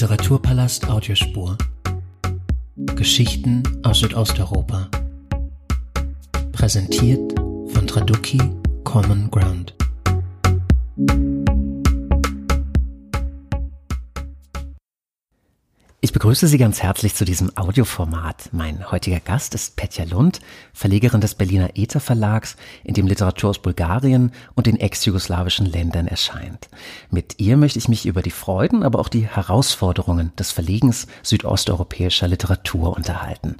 Literaturpalast Audiospur. Geschichten aus Südosteuropa. Präsentiert von Traduki Common Ground. Begrüße Sie ganz herzlich zu diesem Audioformat. Mein heutiger Gast ist Petja Lund, Verlegerin des Berliner Ether Verlags, in dem Literatur aus Bulgarien und den ex-jugoslawischen Ländern erscheint. Mit ihr möchte ich mich über die Freuden, aber auch die Herausforderungen des Verlegens südosteuropäischer Literatur unterhalten.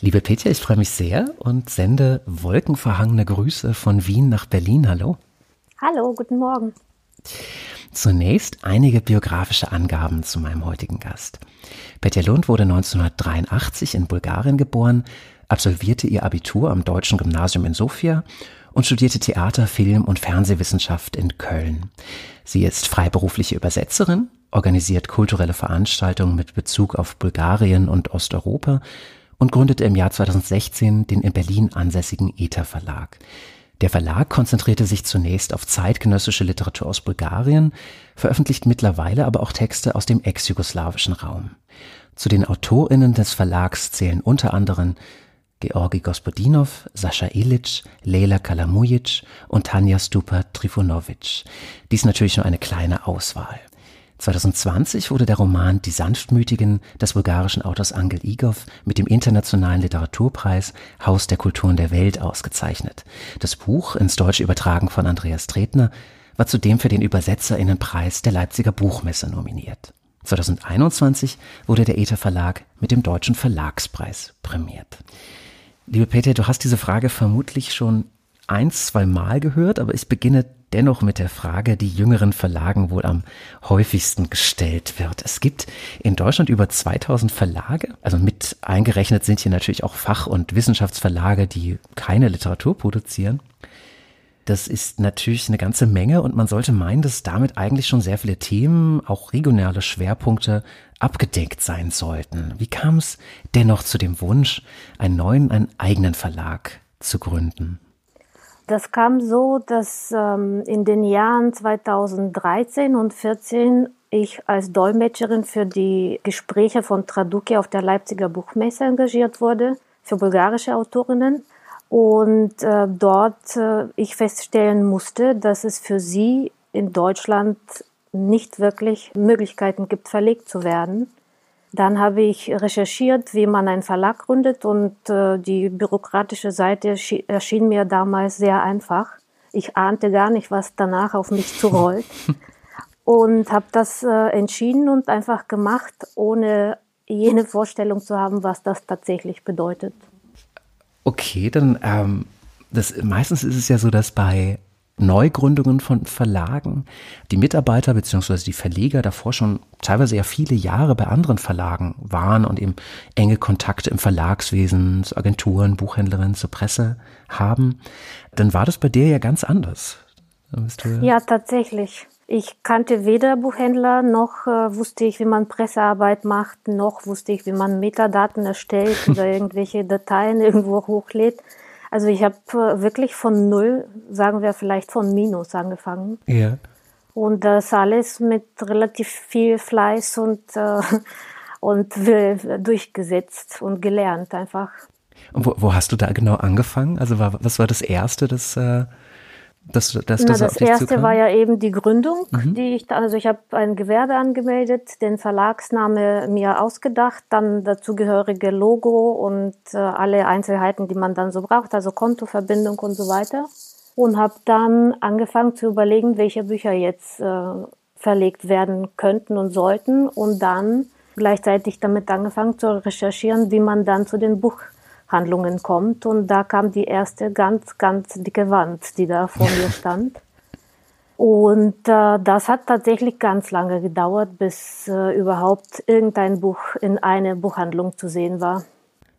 Liebe Petja, ich freue mich sehr und sende wolkenverhangene Grüße von Wien nach Berlin. Hallo. Hallo, guten Morgen. Zunächst einige biografische Angaben zu meinem heutigen Gast. Petja Lund wurde 1983 in Bulgarien geboren, absolvierte ihr Abitur am Deutschen Gymnasium in Sofia und studierte Theater, Film und Fernsehwissenschaft in Köln. Sie ist freiberufliche Übersetzerin, organisiert kulturelle Veranstaltungen mit Bezug auf Bulgarien und Osteuropa und gründete im Jahr 2016 den in Berlin ansässigen ETA Verlag. Der Verlag konzentrierte sich zunächst auf zeitgenössische Literatur aus Bulgarien, veröffentlicht mittlerweile aber auch Texte aus dem ex-jugoslawischen Raum. Zu den AutorInnen des Verlags zählen unter anderem Georgi Gospodinov, Sascha Ilic, Leila Kalamujic und Tanja Stupa Trifunovic. Dies natürlich nur eine kleine Auswahl. 2020 wurde der Roman Die Sanftmütigen des bulgarischen Autors Angel Igov mit dem Internationalen Literaturpreis Haus der Kulturen der Welt ausgezeichnet. Das Buch, ins Deutsche übertragen von Andreas Tretner, war zudem für den Übersetzerinnenpreis der Leipziger Buchmesse nominiert. 2021 wurde der Ether Verlag mit dem Deutschen Verlagspreis prämiert. Liebe Peter, du hast diese Frage vermutlich schon ein, zwei Mal gehört, aber ich beginne dennoch mit der Frage, die jüngeren Verlagen wohl am häufigsten gestellt wird. Es gibt in Deutschland über 2000 Verlage, also mit eingerechnet sind hier natürlich auch Fach- und Wissenschaftsverlage, die keine Literatur produzieren. Das ist natürlich eine ganze Menge und man sollte meinen, dass damit eigentlich schon sehr viele Themen, auch regionale Schwerpunkte abgedeckt sein sollten. Wie kam es dennoch zu dem Wunsch, einen neuen, einen eigenen Verlag zu gründen? Das kam so, dass ähm, in den Jahren 2013 und 2014 ich als Dolmetscherin für die Gespräche von Traduki auf der Leipziger Buchmesse engagiert wurde, für bulgarische Autorinnen. Und äh, dort äh, ich feststellen musste, dass es für sie in Deutschland nicht wirklich Möglichkeiten gibt, verlegt zu werden. Dann habe ich recherchiert, wie man einen Verlag gründet und äh, die bürokratische Seite erschien mir damals sehr einfach. Ich ahnte gar nicht, was danach auf mich zurollt und habe das äh, entschieden und einfach gemacht, ohne jene Vorstellung zu haben, was das tatsächlich bedeutet. Okay, dann ähm, das, meistens ist es ja so, dass bei Neugründungen von Verlagen, die Mitarbeiter bzw. die Verleger davor schon teilweise ja viele Jahre bei anderen Verlagen waren und eben enge Kontakte im Verlagswesen zu Agenturen, Buchhändlerinnen, zur Presse haben, dann war das bei dir ja ganz anders. Ja, tatsächlich. Ich kannte weder Buchhändler, noch äh, wusste ich, wie man Pressearbeit macht, noch wusste ich, wie man Metadaten erstellt oder irgendwelche Dateien irgendwo hochlädt. Also ich habe äh, wirklich von null, sagen wir vielleicht von Minus angefangen. Ja. Und das alles mit relativ viel Fleiß und, äh, und durchgesetzt und gelernt einfach. Und wo, wo hast du da genau angefangen? Also war, was war das Erste, das äh, das, das, das, Na, das erste war ja eben die Gründung, mhm. die ich, also ich habe ein Gewerbe angemeldet, den Verlagsname mir ausgedacht, dann dazugehörige Logo und äh, alle Einzelheiten, die man dann so braucht, also Kontoverbindung und so weiter. Und habe dann angefangen zu überlegen, welche Bücher jetzt äh, verlegt werden könnten und sollten und dann gleichzeitig damit angefangen zu recherchieren, wie man dann zu den Buch Handlungen kommt. Und da kam die erste ganz, ganz dicke Wand, die da vor mir stand. Und äh, das hat tatsächlich ganz lange gedauert, bis äh, überhaupt irgendein Buch in einer Buchhandlung zu sehen war.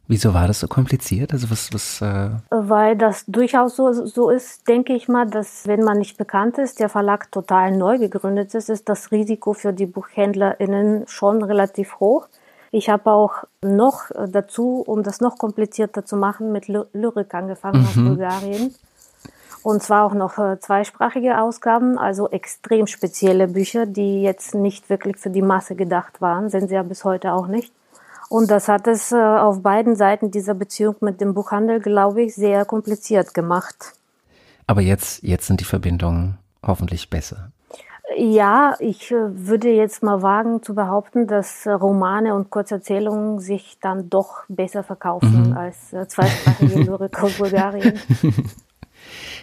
Wieso war das so kompliziert? Also was, was äh Weil das durchaus so, so ist, denke ich mal, dass wenn man nicht bekannt ist, der Verlag total neu gegründet ist, ist das Risiko für die BuchhändlerInnen schon relativ hoch. Ich habe auch noch dazu, um das noch komplizierter zu machen, mit Lyrik angefangen mhm. aus Bulgarien. Und zwar auch noch äh, zweisprachige Ausgaben, also extrem spezielle Bücher, die jetzt nicht wirklich für die Masse gedacht waren, sind sie ja bis heute auch nicht. Und das hat es äh, auf beiden Seiten dieser Beziehung mit dem Buchhandel, glaube ich, sehr kompliziert gemacht. Aber jetzt, jetzt sind die Verbindungen hoffentlich besser. Ja, ich äh, würde jetzt mal wagen zu behaupten, dass Romane und Kurzerzählungen sich dann doch besser verkaufen mhm. als äh, zweisprachige Lyrik aus Bulgarien.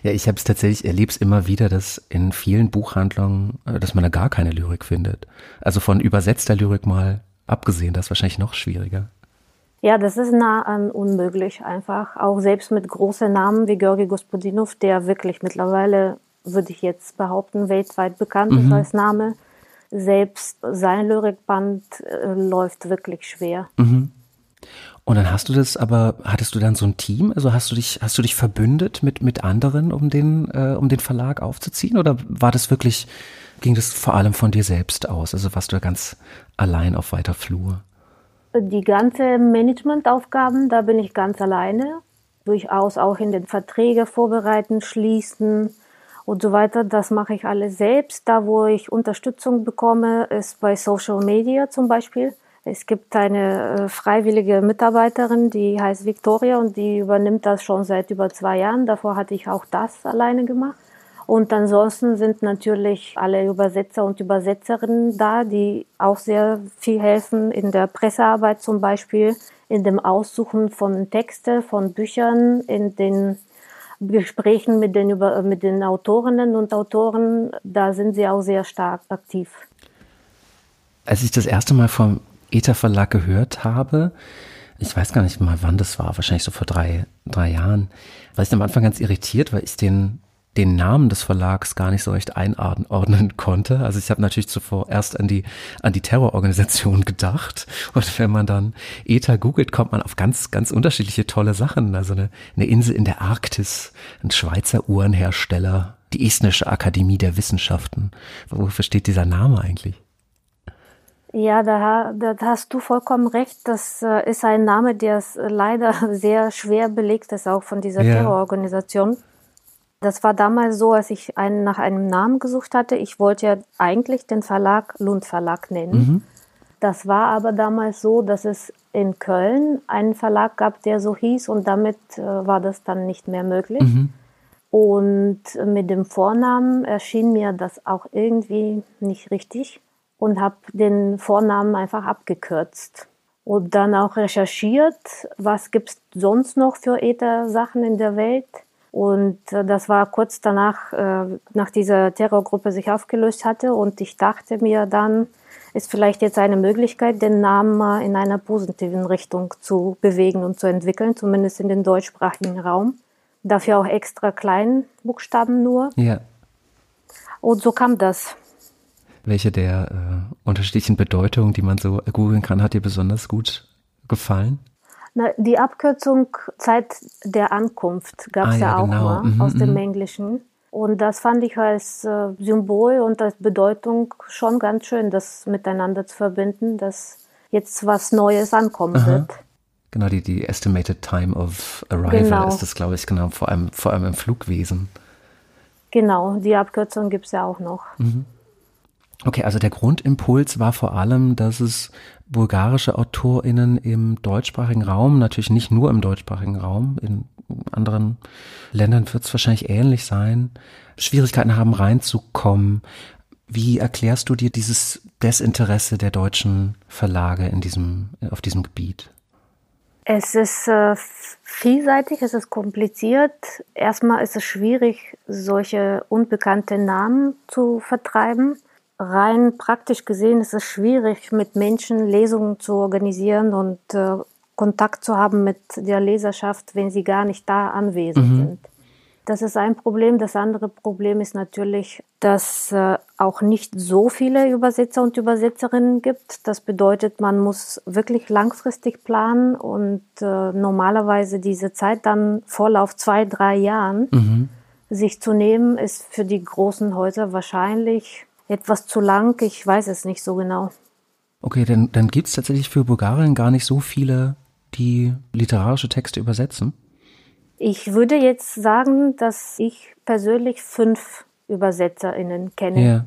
Ja, ich habe es tatsächlich, erlebe es immer wieder, dass in vielen Buchhandlungen, äh, dass man da gar keine Lyrik findet. Also von übersetzter Lyrik mal abgesehen, das ist wahrscheinlich noch schwieriger. Ja, das ist nah an unmöglich einfach. Auch selbst mit großen Namen wie Georgi Gospodinov, der wirklich mittlerweile, würde ich jetzt behaupten, weltweit bekannt mhm. ist als Name. Selbst sein Lyrikband äh, läuft wirklich schwer. Mhm. Und dann hast du das, aber hattest du dann so ein Team? Also hast du dich, hast du dich verbündet mit, mit anderen, um den, äh, um den Verlag aufzuziehen? Oder war das wirklich, ging das vor allem von dir selbst aus? Also warst du da ganz allein auf weiter Flur? Die ganze Managementaufgaben, da bin ich ganz alleine. Durchaus auch in den Verträge vorbereiten, schließen und so weiter. Das mache ich alles selbst. Da, wo ich Unterstützung bekomme, ist bei Social Media zum Beispiel. Es gibt eine äh, freiwillige Mitarbeiterin, die heißt Victoria und die übernimmt das schon seit über zwei Jahren. Davor hatte ich auch das alleine gemacht. Und ansonsten sind natürlich alle Übersetzer und Übersetzerinnen da, die auch sehr viel helfen in der Pressearbeit zum Beispiel, in dem Aussuchen von Texten, von Büchern, in den Gesprächen mit den, mit den Autorinnen und Autoren. Da sind sie auch sehr stark aktiv. Als ich das erste Mal vom ETA Verlag gehört habe, ich weiß gar nicht mal, wann das war, wahrscheinlich so vor drei, drei Jahren, war ich am Anfang ganz irritiert, weil ich den, den Namen des Verlags gar nicht so recht einordnen konnte. Also ich habe natürlich zuvor erst an die, an die Terrororganisation gedacht. Und wenn man dann ETA googelt, kommt man auf ganz, ganz unterschiedliche tolle Sachen. Also eine, eine Insel in der Arktis, ein Schweizer Uhrenhersteller, die Estnische Akademie der Wissenschaften. Wofür steht dieser Name eigentlich? Ja, da, da hast du vollkommen recht. Das äh, ist ein Name, der leider sehr schwer belegt ist, auch von dieser ja. Terrororganisation. Das war damals so, als ich einen, nach einem Namen gesucht hatte. Ich wollte ja eigentlich den Verlag Lund Verlag nennen. Mhm. Das war aber damals so, dass es in Köln einen Verlag gab, der so hieß und damit äh, war das dann nicht mehr möglich. Mhm. Und mit dem Vornamen erschien mir das auch irgendwie nicht richtig und habe den Vornamen einfach abgekürzt. Und dann auch recherchiert, was gibt es sonst noch für Ether-Sachen in der Welt. Und äh, das war kurz danach, äh, nach dieser Terrorgruppe sich aufgelöst hatte. Und ich dachte mir dann, ist vielleicht jetzt eine Möglichkeit, den Namen in einer positiven Richtung zu bewegen und zu entwickeln, zumindest in den deutschsprachigen Raum. Dafür auch extra kleinen Buchstaben nur. Ja. Und so kam das. Welche der äh, unterschiedlichen Bedeutungen, die man so googeln kann, hat dir besonders gut gefallen? Na, die Abkürzung Zeit der Ankunft gab es ah, ja, ja, auch genau. mal mhm, aus dem mhm. Englischen. Und das fand ich als äh, Symbol und als Bedeutung schon ganz schön, das miteinander zu verbinden, dass jetzt was Neues ankommen Aha. wird. Genau, die, die Estimated Time of Arrival genau. ist das, glaube ich, genau, vor allem, vor allem im Flugwesen. Genau, die Abkürzung gibt es ja auch noch. Mhm. Okay, also der Grundimpuls war vor allem, dass es bulgarische AutorInnen im deutschsprachigen Raum, natürlich nicht nur im deutschsprachigen Raum, in anderen Ländern wird es wahrscheinlich ähnlich sein, Schwierigkeiten haben reinzukommen. Wie erklärst du dir dieses Desinteresse der deutschen Verlage in diesem, auf diesem Gebiet? Es ist äh, vielseitig, es ist kompliziert. Erstmal ist es schwierig, solche unbekannte Namen zu vertreiben rein praktisch gesehen ist es schwierig, mit Menschen Lesungen zu organisieren und äh, Kontakt zu haben mit der Leserschaft, wenn sie gar nicht da anwesend mhm. sind. Das ist ein Problem. Das andere Problem ist natürlich, dass äh, auch nicht so viele Übersetzer und Übersetzerinnen gibt. Das bedeutet, man muss wirklich langfristig planen und äh, normalerweise diese Zeit dann Vorlauf zwei, drei Jahren mhm. sich zu nehmen, ist für die großen Häuser wahrscheinlich etwas zu lang. Ich weiß es nicht so genau. Okay, dann, dann gibt es tatsächlich für Bulgarien gar nicht so viele, die literarische Texte übersetzen? Ich würde jetzt sagen, dass ich persönlich fünf ÜbersetzerInnen kenne, ja.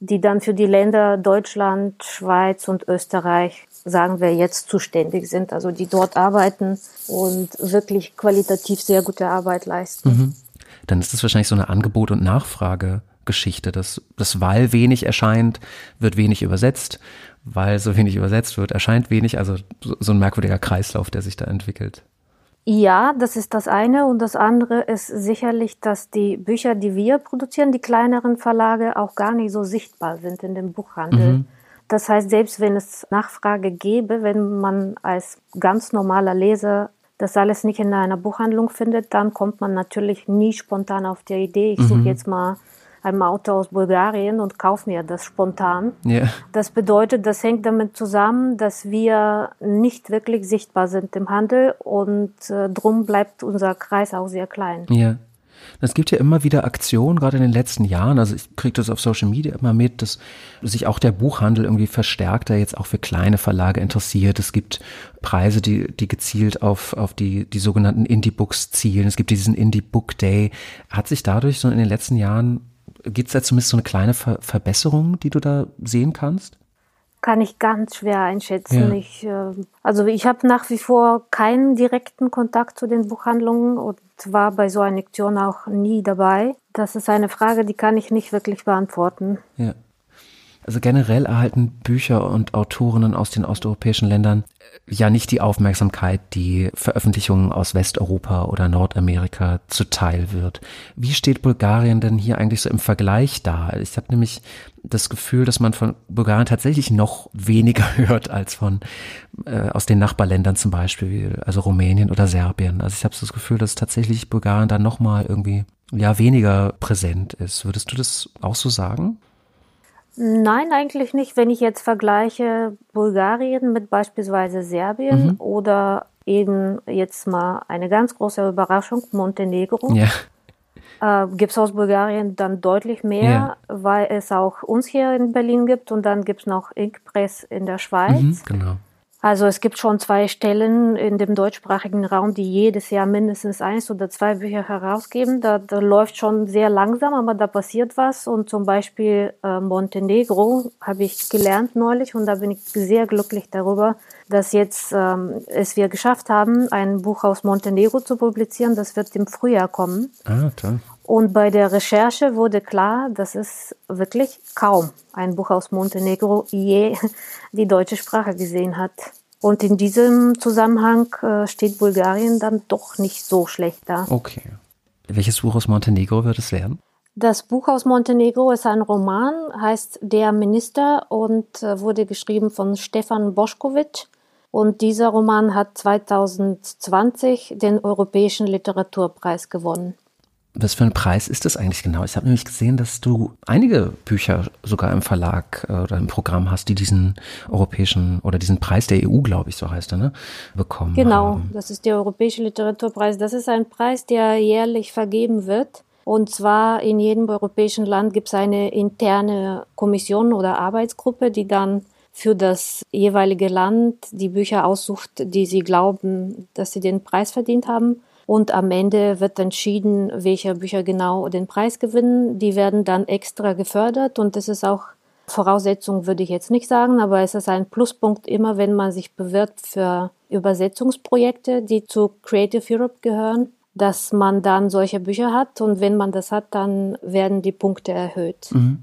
die dann für die Länder Deutschland, Schweiz und Österreich, sagen wir jetzt, zuständig sind, also die dort arbeiten und wirklich qualitativ sehr gute Arbeit leisten. Mhm. Dann ist das wahrscheinlich so eine Angebot- und Nachfragegeschichte, dass das, weil wenig erscheint, wird wenig übersetzt, weil so wenig übersetzt wird, erscheint wenig, also so ein merkwürdiger Kreislauf, der sich da entwickelt. Ja, das ist das eine. Und das andere ist sicherlich, dass die Bücher, die wir produzieren, die kleineren Verlage, auch gar nicht so sichtbar sind in dem Buchhandel. Mhm. Das heißt, selbst wenn es Nachfrage gäbe, wenn man als ganz normaler Leser das alles nicht in einer Buchhandlung findet, dann kommt man natürlich nie spontan auf die Idee, ich mhm. suche jetzt mal einem Auto aus Bulgarien und kaufe mir das spontan. Yeah. Das bedeutet, das hängt damit zusammen, dass wir nicht wirklich sichtbar sind im Handel und äh, drum bleibt unser Kreis auch sehr klein. Ja. Es gibt ja immer wieder Aktionen, gerade in den letzten Jahren. Also ich kriege das auf Social Media immer mit, dass sich auch der Buchhandel irgendwie verstärkt, der jetzt auch für kleine Verlage interessiert. Es gibt Preise, die, die gezielt auf, auf die, die sogenannten Indie-Books zielen. Es gibt diesen Indie-Book Day. Hat sich dadurch so in den letzten Jahren Gibt es da zumindest so eine kleine Ver Verbesserung, die du da sehen kannst? Kann ich ganz schwer einschätzen. Ja. Ich, äh, also ich habe nach wie vor keinen direkten Kontakt zu den Buchhandlungen und war bei so einer Aktion auch nie dabei. Das ist eine Frage, die kann ich nicht wirklich beantworten. Ja. Also generell erhalten Bücher und Autorinnen aus den osteuropäischen Ländern äh, ja nicht die Aufmerksamkeit, die Veröffentlichungen aus Westeuropa oder Nordamerika zuteil wird. Wie steht Bulgarien denn hier eigentlich so im Vergleich da? Ich habe nämlich das Gefühl, dass man von Bulgarien tatsächlich noch weniger hört als von äh, aus den Nachbarländern zum Beispiel, also Rumänien oder Serbien. Also ich habe so das Gefühl, dass tatsächlich Bulgarien da noch mal irgendwie ja weniger präsent ist. Würdest du das auch so sagen? Nein, eigentlich nicht. Wenn ich jetzt vergleiche Bulgarien mit beispielsweise Serbien mhm. oder eben jetzt mal eine ganz große Überraschung, Montenegro. Ja. Äh, gibt es aus Bulgarien dann deutlich mehr, ja. weil es auch uns hier in Berlin gibt und dann gibt es noch Inkpress in der Schweiz. Mhm, genau. Also es gibt schon zwei Stellen in dem deutschsprachigen Raum, die jedes Jahr mindestens eins oder zwei Bücher herausgeben. Da, da läuft schon sehr langsam, aber da passiert was. Und zum Beispiel äh, Montenegro habe ich gelernt neulich und da bin ich sehr glücklich darüber, dass jetzt ähm, es wir geschafft haben, ein Buch aus Montenegro zu publizieren. Das wird im Frühjahr kommen. Ah, toll. Und bei der Recherche wurde klar, dass es wirklich kaum ein Buch aus Montenegro je die deutsche Sprache gesehen hat. Und in diesem Zusammenhang äh, steht Bulgarien dann doch nicht so schlecht da. Okay. Welches Buch aus Montenegro wird es werden? Das Buch aus Montenegro ist ein Roman, heißt Der Minister und äh, wurde geschrieben von Stefan Boschkowitsch. Und dieser Roman hat 2020 den Europäischen Literaturpreis gewonnen. Was für ein Preis ist das eigentlich genau? Ich habe nämlich gesehen, dass du einige Bücher sogar im Verlag äh, oder im Programm hast, die diesen europäischen oder diesen Preis der EU, glaube ich, so heißt er, ne, bekommen genau, haben. das ist der Europäische Literaturpreis. Das ist ein Preis, der jährlich vergeben wird. Und zwar in jedem europäischen Land gibt es eine interne Kommission oder Arbeitsgruppe, die dann für das jeweilige Land die Bücher aussucht, die sie glauben, dass sie den Preis verdient haben. Und am Ende wird entschieden, welche Bücher genau den Preis gewinnen. Die werden dann extra gefördert und das ist auch Voraussetzung, würde ich jetzt nicht sagen, aber es ist ein Pluspunkt immer, wenn man sich bewirbt für Übersetzungsprojekte, die zu Creative Europe gehören, dass man dann solche Bücher hat und wenn man das hat, dann werden die Punkte erhöht. Mhm.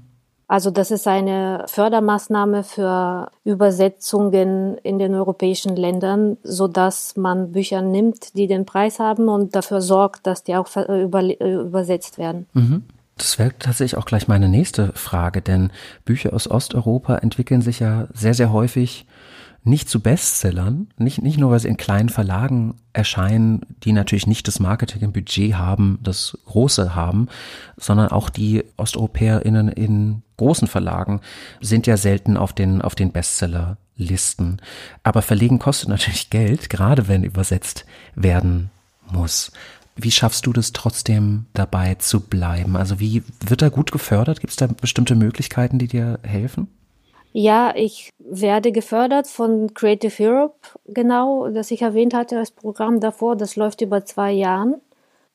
Also das ist eine Fördermaßnahme für Übersetzungen in den europäischen Ländern, so dass man Bücher nimmt, die den Preis haben und dafür sorgt, dass die auch über, übersetzt werden. Mhm. Das wäre tatsächlich auch gleich meine nächste Frage, denn Bücher aus Osteuropa entwickeln sich ja sehr, sehr häufig nicht zu Bestsellern, nicht, nicht nur, weil sie in kleinen Verlagen erscheinen, die natürlich nicht das Marketing im Budget haben, das große haben, sondern auch die OsteuropäerInnen in großen Verlagen sind ja selten auf den, auf den Bestsellerlisten. Aber Verlegen kostet natürlich Geld, gerade wenn übersetzt werden muss. Wie schaffst du das trotzdem dabei zu bleiben? Also wie wird da gut gefördert? Gibt es da bestimmte Möglichkeiten, die dir helfen? Ja, ich werde gefördert von Creative Europe, genau, das ich erwähnt hatte als Programm davor. Das läuft über zwei Jahren.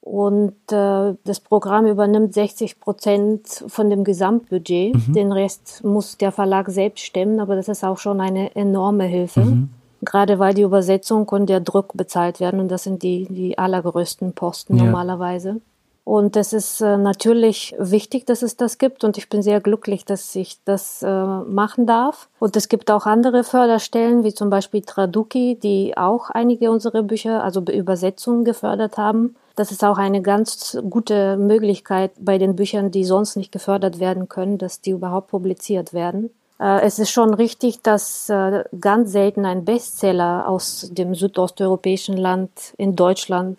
Und äh, das Programm übernimmt 60 Prozent von dem Gesamtbudget. Mhm. Den Rest muss der Verlag selbst stemmen, aber das ist auch schon eine enorme Hilfe. Mhm. Gerade weil die Übersetzung und der Druck bezahlt werden und das sind die, die allergrößten Posten ja. normalerweise. Und es ist äh, natürlich wichtig, dass es das gibt und ich bin sehr glücklich, dass ich das äh, machen darf. Und es gibt auch andere Förderstellen, wie zum Beispiel Traduki, die auch einige unserer Bücher, also Übersetzungen gefördert haben. Das ist auch eine ganz gute Möglichkeit bei den Büchern, die sonst nicht gefördert werden können, dass die überhaupt publiziert werden. Äh, es ist schon richtig, dass ganz selten ein Bestseller aus dem südosteuropäischen Land in Deutschland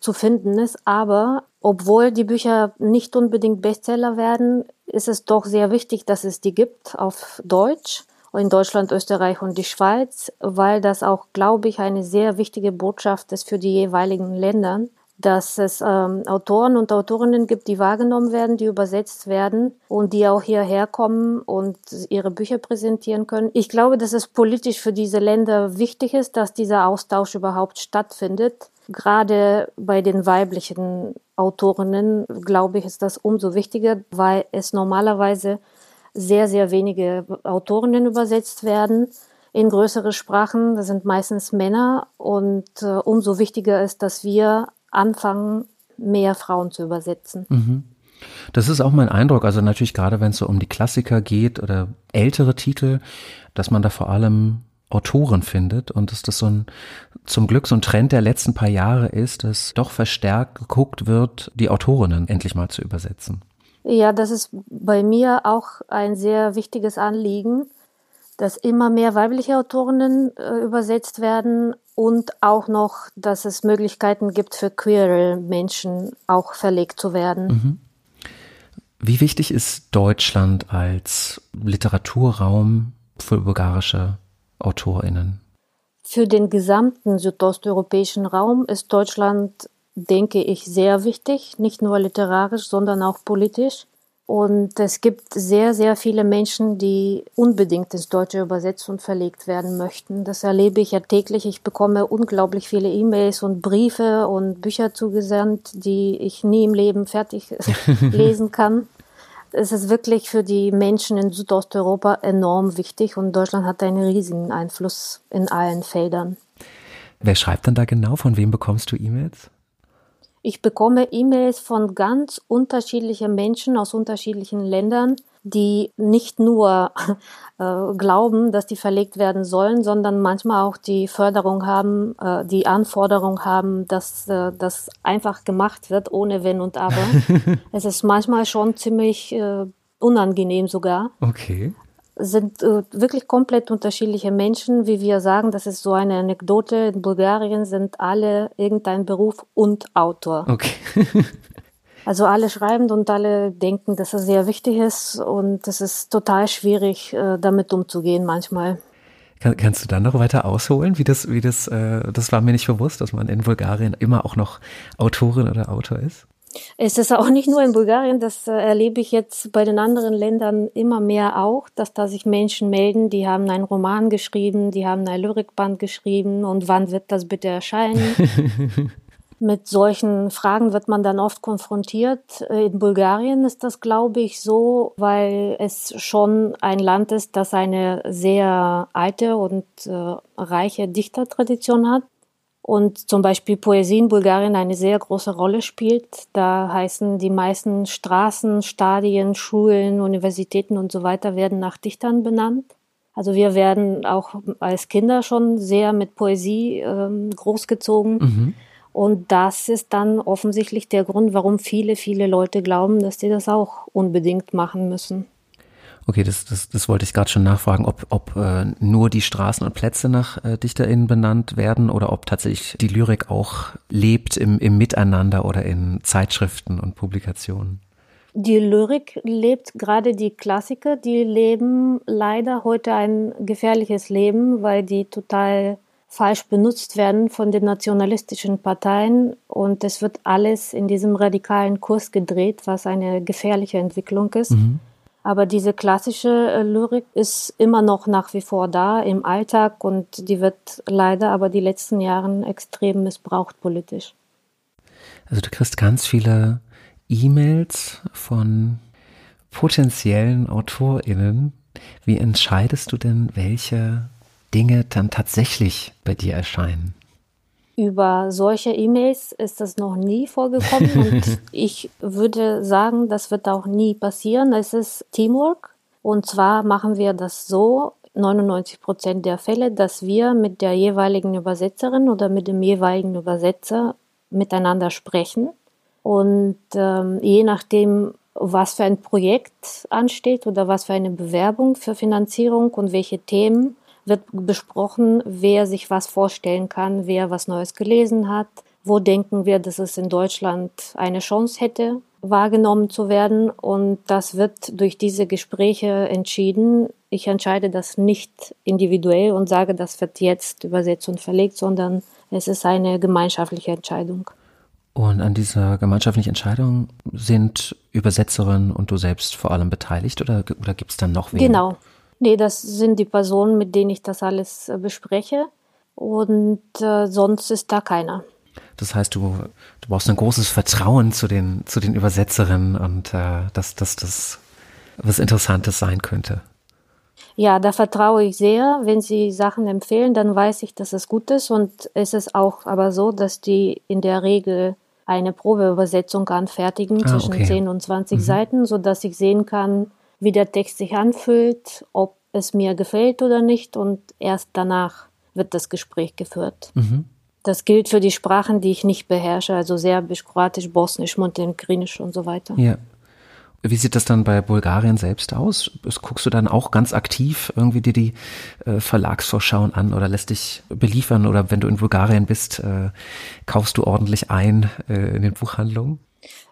zu finden ist, aber obwohl die Bücher nicht unbedingt Bestseller werden, ist es doch sehr wichtig, dass es die gibt auf Deutsch in Deutschland, Österreich und die Schweiz, weil das auch, glaube ich, eine sehr wichtige Botschaft ist für die jeweiligen Länder, dass es ähm, Autoren und Autorinnen gibt, die wahrgenommen werden, die übersetzt werden und die auch hierher kommen und ihre Bücher präsentieren können. Ich glaube, dass es politisch für diese Länder wichtig ist, dass dieser Austausch überhaupt stattfindet. Gerade bei den weiblichen Autorinnen, glaube ich, ist das umso wichtiger, weil es normalerweise sehr, sehr wenige Autorinnen übersetzt werden in größere Sprachen. Das sind meistens Männer und äh, umso wichtiger ist, dass wir anfangen, mehr Frauen zu übersetzen. Mhm. Das ist auch mein Eindruck. Also natürlich gerade, wenn es so um die Klassiker geht oder ältere Titel, dass man da vor allem Autoren findet und dass das so ein, zum Glück so ein Trend der letzten paar Jahre ist, dass doch verstärkt geguckt wird, die Autorinnen endlich mal zu übersetzen. Ja, das ist bei mir auch ein sehr wichtiges Anliegen, dass immer mehr weibliche Autorinnen äh, übersetzt werden und auch noch, dass es Möglichkeiten gibt für queere Menschen auch verlegt zu werden. Mhm. Wie wichtig ist Deutschland als Literaturraum für bulgarische AutorInnen? Für den gesamten südosteuropäischen Raum ist Deutschland, denke ich, sehr wichtig, nicht nur literarisch, sondern auch politisch. Und es gibt sehr, sehr viele Menschen, die unbedingt ins Deutsche übersetzt und verlegt werden möchten. Das erlebe ich ja täglich. Ich bekomme unglaublich viele E-Mails und Briefe und Bücher zugesandt, die ich nie im Leben fertig lesen kann es ist wirklich für die Menschen in Südosteuropa enorm wichtig und Deutschland hat einen riesigen Einfluss in allen Feldern. Wer schreibt dann da genau? Von wem bekommst du E-Mails? Ich bekomme E-Mails von ganz unterschiedlichen Menschen aus unterschiedlichen Ländern, die nicht nur äh, glauben, dass die verlegt werden sollen, sondern manchmal auch die Förderung haben, äh, die Anforderung haben, dass äh, das einfach gemacht wird, ohne Wenn und Aber. es ist manchmal schon ziemlich äh, unangenehm sogar. Okay sind äh, wirklich komplett unterschiedliche Menschen, wie wir sagen, das ist so eine Anekdote. In Bulgarien sind alle irgendein Beruf und Autor. Okay. Also alle schreiben und alle denken, dass es sehr wichtig ist und es ist total schwierig, äh, damit umzugehen manchmal. Kann, kannst du dann noch weiter ausholen, wie das, wie das, äh, das war mir nicht bewusst, dass man in Bulgarien immer auch noch Autorin oder Autor ist? Es ist auch nicht nur in Bulgarien, das äh, erlebe ich jetzt bei den anderen Ländern immer mehr auch, dass da sich Menschen melden, die haben einen Roman geschrieben, die haben ein Lyrikband geschrieben und wann wird das bitte erscheinen? Mit solchen Fragen wird man dann oft konfrontiert. In Bulgarien ist das, glaube ich, so, weil es schon ein Land ist, das eine sehr alte und äh, reiche Dichtertradition hat. Und zum Beispiel Poesie in Bulgarien eine sehr große Rolle spielt. Da heißen die meisten Straßen, Stadien, Schulen, Universitäten und so weiter werden nach Dichtern benannt. Also wir werden auch als Kinder schon sehr mit Poesie ähm, großgezogen. Mhm. Und das ist dann offensichtlich der Grund, warum viele, viele Leute glauben, dass sie das auch unbedingt machen müssen. Okay, das, das, das wollte ich gerade schon nachfragen, ob, ob äh, nur die Straßen und Plätze nach äh, DichterInnen benannt werden oder ob tatsächlich die Lyrik auch lebt im, im Miteinander oder in Zeitschriften und Publikationen. Die Lyrik lebt, gerade die Klassiker, die leben leider heute ein gefährliches Leben, weil die total falsch benutzt werden von den nationalistischen Parteien und es wird alles in diesem radikalen Kurs gedreht, was eine gefährliche Entwicklung ist. Mhm. Aber diese klassische äh, Lyrik ist immer noch nach wie vor da im Alltag und die wird leider aber die letzten Jahre extrem missbraucht politisch. Also du kriegst ganz viele E-Mails von potenziellen AutorInnen. Wie entscheidest du denn, welche Dinge dann tatsächlich bei dir erscheinen? Über solche E-Mails ist das noch nie vorgekommen und ich würde sagen, das wird auch nie passieren. Es ist Teamwork und zwar machen wir das so, 99 Prozent der Fälle, dass wir mit der jeweiligen Übersetzerin oder mit dem jeweiligen Übersetzer miteinander sprechen. Und ähm, je nachdem, was für ein Projekt ansteht oder was für eine Bewerbung für Finanzierung und welche Themen, wird besprochen, wer sich was vorstellen kann, wer was Neues gelesen hat, wo denken wir, dass es in Deutschland eine Chance hätte, wahrgenommen zu werden. Und das wird durch diese Gespräche entschieden. Ich entscheide das nicht individuell und sage, das wird jetzt übersetzt und verlegt, sondern es ist eine gemeinschaftliche Entscheidung. Und an dieser gemeinschaftlichen Entscheidung sind Übersetzerin und du selbst vor allem beteiligt oder, oder gibt es dann noch wen? Genau. Nee, das sind die Personen, mit denen ich das alles äh, bespreche. Und äh, sonst ist da keiner. Das heißt, du, du brauchst ein großes Vertrauen zu den, zu den Übersetzerinnen und äh, dass, dass das was Interessantes sein könnte. Ja, da vertraue ich sehr. Wenn sie Sachen empfehlen, dann weiß ich, dass es gut ist. Und es ist auch aber so, dass die in der Regel eine Probeübersetzung anfertigen ah, zwischen okay. 10 und 20 mhm. Seiten, sodass ich sehen kann, wie der Text sich anfühlt, ob es mir gefällt oder nicht. Und erst danach wird das Gespräch geführt. Mhm. Das gilt für die Sprachen, die ich nicht beherrsche, also Serbisch, Kroatisch, Bosnisch, Montenegrinisch und so weiter. Ja. Wie sieht das dann bei Bulgarien selbst aus? Guckst du dann auch ganz aktiv irgendwie dir die äh, Verlagsvorschauen an oder lässt dich beliefern oder wenn du in Bulgarien bist, äh, kaufst du ordentlich ein äh, in den Buchhandlungen?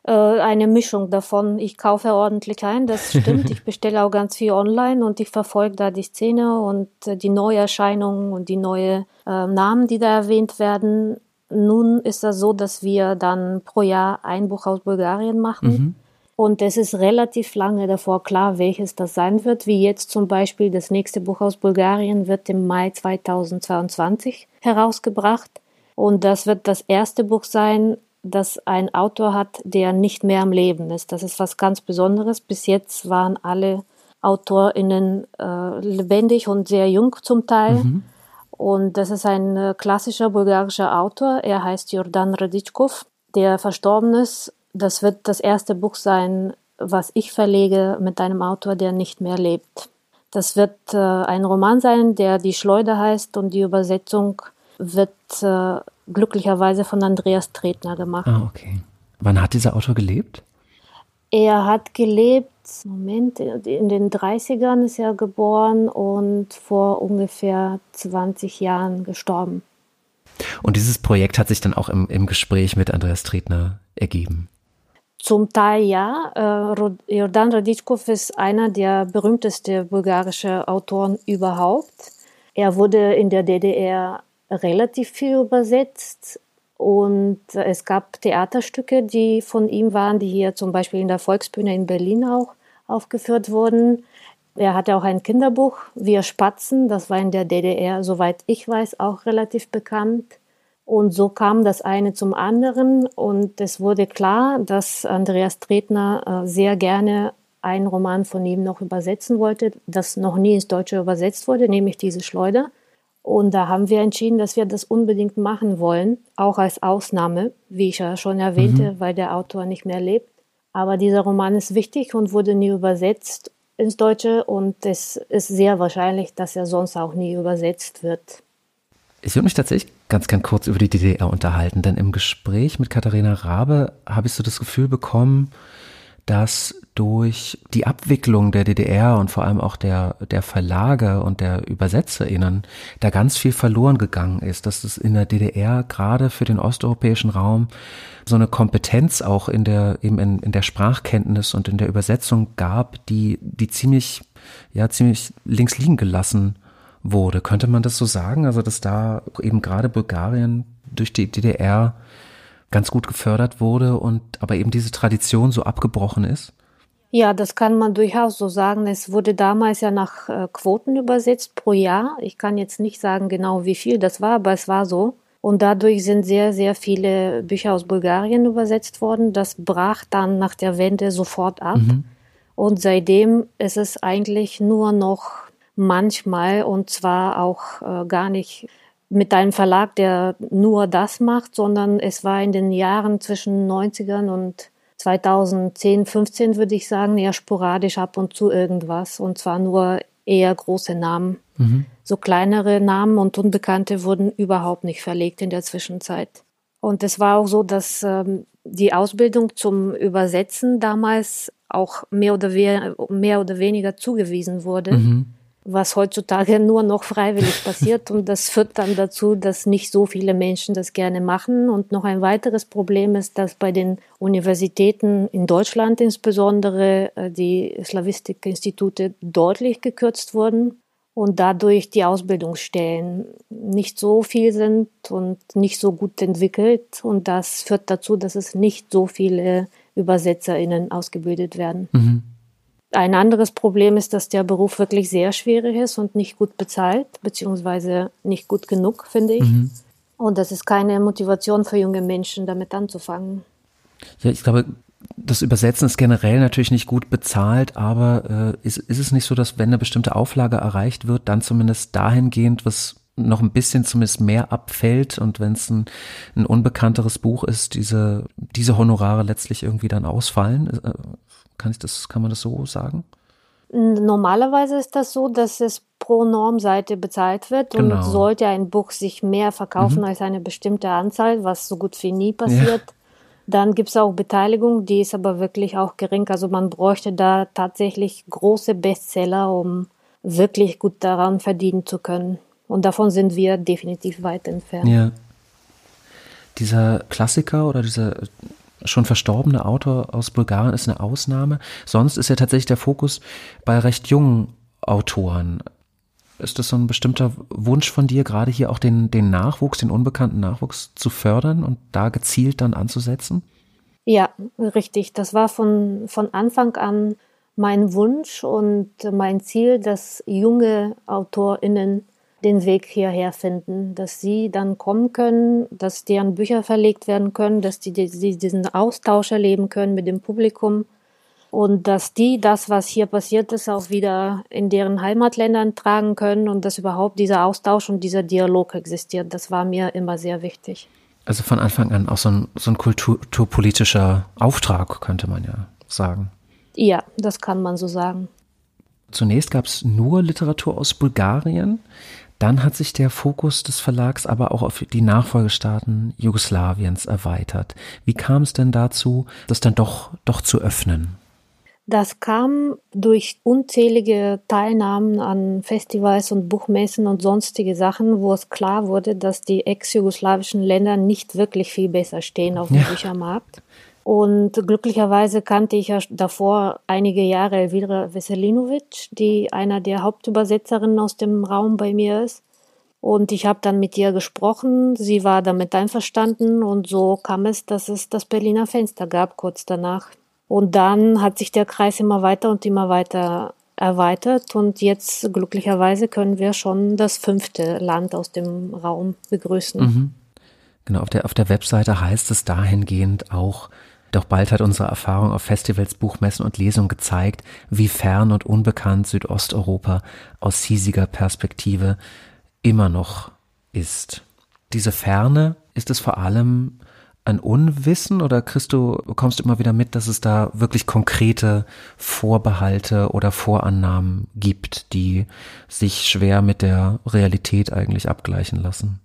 Äh, eine Mischung davon. Ich kaufe ordentlich ein, das stimmt. Ich bestelle auch ganz viel online und ich verfolge da die Szene und äh, die Neuerscheinungen und die neuen äh, Namen, die da erwähnt werden. Nun ist das so, dass wir dann pro Jahr ein Buch aus Bulgarien machen. Mhm. Und es ist relativ lange davor klar, welches das sein wird, wie jetzt zum Beispiel das nächste Buch aus Bulgarien wird im Mai 2022 herausgebracht. Und das wird das erste Buch sein, das ein Autor hat, der nicht mehr am Leben ist. Das ist was ganz Besonderes. Bis jetzt waren alle AutorInnen äh, lebendig und sehr jung zum Teil. Mhm. Und das ist ein äh, klassischer bulgarischer Autor. Er heißt Jordan Raditschkov, der verstorben ist. Das wird das erste Buch sein, was ich verlege mit einem Autor, der nicht mehr lebt. Das wird äh, ein Roman sein, der Die Schleuder heißt und die Übersetzung wird äh, glücklicherweise von Andreas Tretner gemacht. Ah, okay. Wann hat dieser Autor gelebt? Er hat gelebt, Moment, in den 30ern ist er geboren und vor ungefähr 20 Jahren gestorben. Und dieses Projekt hat sich dann auch im, im Gespräch mit Andreas Tretner ergeben? Zum Teil ja. Äh, Jordan Raditschkov ist einer der berühmtesten bulgarischen Autoren überhaupt. Er wurde in der DDR relativ viel übersetzt. Und es gab Theaterstücke, die von ihm waren, die hier zum Beispiel in der Volksbühne in Berlin auch aufgeführt wurden. Er hatte auch ein Kinderbuch, Wir Spatzen, das war in der DDR, soweit ich weiß, auch relativ bekannt. Und so kam das eine zum anderen und es wurde klar, dass Andreas Tretner äh, sehr gerne einen Roman von ihm noch übersetzen wollte, das noch nie ins Deutsche übersetzt wurde, nämlich diese Schleuder. Und da haben wir entschieden, dass wir das unbedingt machen wollen, auch als Ausnahme, wie ich ja schon erwähnte, mhm. weil der Autor nicht mehr lebt. Aber dieser Roman ist wichtig und wurde nie übersetzt ins Deutsche und es ist sehr wahrscheinlich, dass er sonst auch nie übersetzt wird. Ich würde mich tatsächlich ganz gern kurz über die DDR unterhalten, denn im Gespräch mit Katharina Rabe habe ich so das Gefühl bekommen, dass durch die Abwicklung der DDR und vor allem auch der, der Verlage und der ÜbersetzerInnen da ganz viel verloren gegangen ist, dass es in der DDR gerade für den osteuropäischen Raum so eine Kompetenz auch in der, eben in, in der Sprachkenntnis und in der Übersetzung gab, die, die ziemlich, ja, ziemlich links liegen gelassen wurde. Könnte man das so sagen? Also, dass da eben gerade Bulgarien durch die DDR ganz gut gefördert wurde und aber eben diese Tradition so abgebrochen ist? Ja, das kann man durchaus so sagen. Es wurde damals ja nach äh, Quoten übersetzt pro Jahr. Ich kann jetzt nicht sagen genau, wie viel das war, aber es war so. Und dadurch sind sehr, sehr viele Bücher aus Bulgarien übersetzt worden. Das brach dann nach der Wende sofort ab. Mhm. Und seitdem ist es eigentlich nur noch manchmal und zwar auch äh, gar nicht mit einem Verlag, der nur das macht, sondern es war in den Jahren zwischen 90ern und 2010, 15 würde ich sagen, eher sporadisch ab und zu irgendwas und zwar nur eher große Namen. Mhm. So kleinere Namen und Unbekannte wurden überhaupt nicht verlegt in der Zwischenzeit. Und es war auch so, dass ähm, die Ausbildung zum Übersetzen damals auch mehr oder, mehr oder weniger zugewiesen wurde. Mhm was heutzutage nur noch freiwillig passiert. Und das führt dann dazu, dass nicht so viele Menschen das gerne machen. Und noch ein weiteres Problem ist, dass bei den Universitäten in Deutschland insbesondere äh, die Slavistikinstitute deutlich gekürzt wurden und dadurch die Ausbildungsstellen nicht so viel sind und nicht so gut entwickelt. Und das führt dazu, dass es nicht so viele ÜbersetzerInnen ausgebildet werden. Mhm. Ein anderes Problem ist, dass der Beruf wirklich sehr schwierig ist und nicht gut bezahlt, beziehungsweise nicht gut genug, finde ich. Mhm. Und das ist keine Motivation für junge Menschen, damit anzufangen. Ja, ich glaube, das Übersetzen ist generell natürlich nicht gut bezahlt, aber äh, ist, ist es nicht so, dass wenn eine bestimmte Auflage erreicht wird, dann zumindest dahingehend, was noch ein bisschen zumindest mehr abfällt und wenn es ein, ein unbekannteres Buch ist, diese, diese Honorare letztlich irgendwie dann ausfallen? Kann ich das, kann man das so sagen? Normalerweise ist das so, dass es pro Normseite bezahlt wird genau. und sollte ein Buch sich mehr verkaufen mhm. als eine bestimmte Anzahl, was so gut wie nie passiert, ja. dann gibt es auch Beteiligung, die ist aber wirklich auch gering. Also man bräuchte da tatsächlich große Bestseller, um wirklich gut daran verdienen zu können. Und davon sind wir definitiv weit entfernt. Ja. Dieser Klassiker oder dieser schon verstorbene Autor aus Bulgarien ist eine Ausnahme. Sonst ist ja tatsächlich der Fokus bei recht jungen Autoren. Ist das so ein bestimmter Wunsch von dir, gerade hier auch den, den Nachwuchs, den unbekannten Nachwuchs zu fördern und da gezielt dann anzusetzen? Ja, richtig. Das war von, von Anfang an mein Wunsch und mein Ziel, dass junge AutorInnen den Weg hierher finden, dass sie dann kommen können, dass deren Bücher verlegt werden können, dass die, die diesen Austausch erleben können mit dem Publikum und dass die das, was hier passiert ist, auch wieder in deren Heimatländern tragen können und dass überhaupt dieser Austausch und dieser Dialog existiert. Das war mir immer sehr wichtig. Also von Anfang an auch so ein, so ein kulturpolitischer Auftrag, könnte man ja sagen. Ja, das kann man so sagen. Zunächst gab es nur Literatur aus Bulgarien. Dann hat sich der Fokus des Verlags aber auch auf die Nachfolgestaaten Jugoslawiens erweitert. Wie kam es denn dazu, das dann doch, doch zu öffnen? Das kam durch unzählige Teilnahmen an Festivals und Buchmessen und sonstige Sachen, wo es klar wurde, dass die ex-jugoslawischen Länder nicht wirklich viel besser stehen auf dem ja. Büchermarkt. Und glücklicherweise kannte ich ja davor einige Jahre Elvira Veselinovic, die einer der Hauptübersetzerinnen aus dem Raum bei mir ist. Und ich habe dann mit ihr gesprochen, sie war damit einverstanden und so kam es, dass es das Berliner Fenster gab kurz danach. Und dann hat sich der Kreis immer weiter und immer weiter erweitert und jetzt glücklicherweise können wir schon das fünfte Land aus dem Raum begrüßen. Mhm. Genau, auf der, auf der Webseite heißt es dahingehend auch, doch bald hat unsere Erfahrung auf Festivals, Buchmessen und Lesungen gezeigt, wie fern und unbekannt Südosteuropa aus hiesiger Perspektive immer noch ist. Diese Ferne ist es vor allem ein Unwissen oder du, bekommst du immer wieder mit, dass es da wirklich konkrete Vorbehalte oder Vorannahmen gibt, die sich schwer mit der Realität eigentlich abgleichen lassen?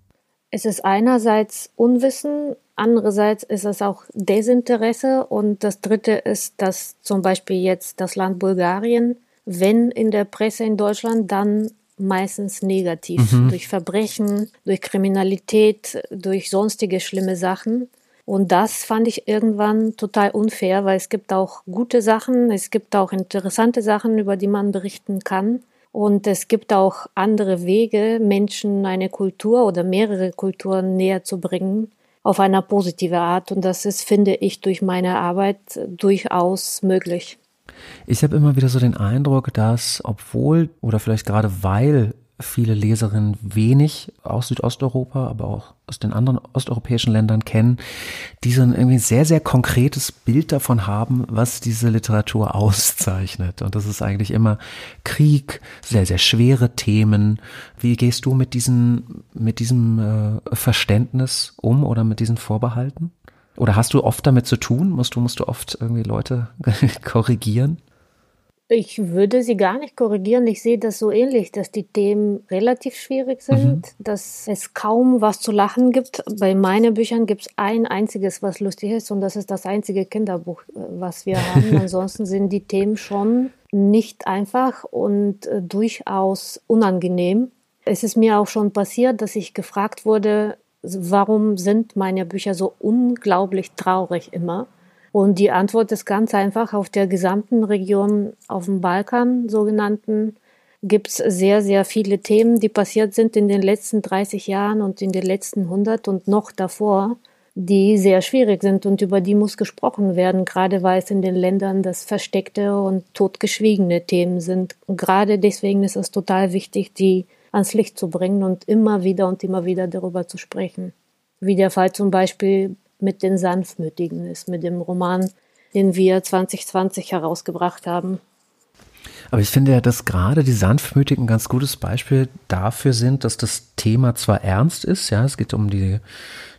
Es ist einerseits Unwissen, andererseits ist es auch Desinteresse und das Dritte ist, dass zum Beispiel jetzt das Land Bulgarien, wenn in der Presse in Deutschland, dann meistens negativ mhm. durch Verbrechen, durch Kriminalität, durch sonstige schlimme Sachen. Und das fand ich irgendwann total unfair, weil es gibt auch gute Sachen, es gibt auch interessante Sachen, über die man berichten kann. Und es gibt auch andere Wege, Menschen eine Kultur oder mehrere Kulturen näher zu bringen, auf eine positive Art. Und das ist, finde ich, durch meine Arbeit durchaus möglich. Ich habe immer wieder so den Eindruck, dass obwohl oder vielleicht gerade weil viele Leserinnen wenig aus Südosteuropa, aber auch aus den anderen osteuropäischen Ländern kennen, die so ein irgendwie sehr, sehr konkretes Bild davon haben, was diese Literatur auszeichnet. Und das ist eigentlich immer Krieg, sehr, sehr schwere Themen. Wie gehst du mit diesen, mit diesem äh, Verständnis um oder mit diesen Vorbehalten? Oder hast du oft damit zu tun? Musst du, musst du oft irgendwie Leute korrigieren? Ich würde sie gar nicht korrigieren. Ich sehe das so ähnlich, dass die Themen relativ schwierig sind, mhm. dass es kaum was zu lachen gibt. Bei meinen Büchern gibt es ein einziges, was lustig ist, und das ist das einzige Kinderbuch, äh, was wir haben. Ansonsten sind die Themen schon nicht einfach und äh, durchaus unangenehm. Es ist mir auch schon passiert, dass ich gefragt wurde, warum sind meine Bücher so unglaublich traurig immer? Und die Antwort ist ganz einfach. Auf der gesamten Region auf dem Balkan, sogenannten, gibt es sehr, sehr viele Themen, die passiert sind in den letzten 30 Jahren und in den letzten 100 und noch davor, die sehr schwierig sind und über die muss gesprochen werden, gerade weil es in den Ländern das versteckte und totgeschwiegene Themen sind. Gerade deswegen ist es total wichtig, die ans Licht zu bringen und immer wieder und immer wieder darüber zu sprechen. Wie der Fall zum Beispiel mit den Sanftmütigen ist, mit dem Roman, den wir 2020 herausgebracht haben. Aber ich finde ja, dass gerade die Sanftmütigen ein ganz gutes Beispiel dafür sind, dass das Thema zwar ernst ist, ja, es geht um die,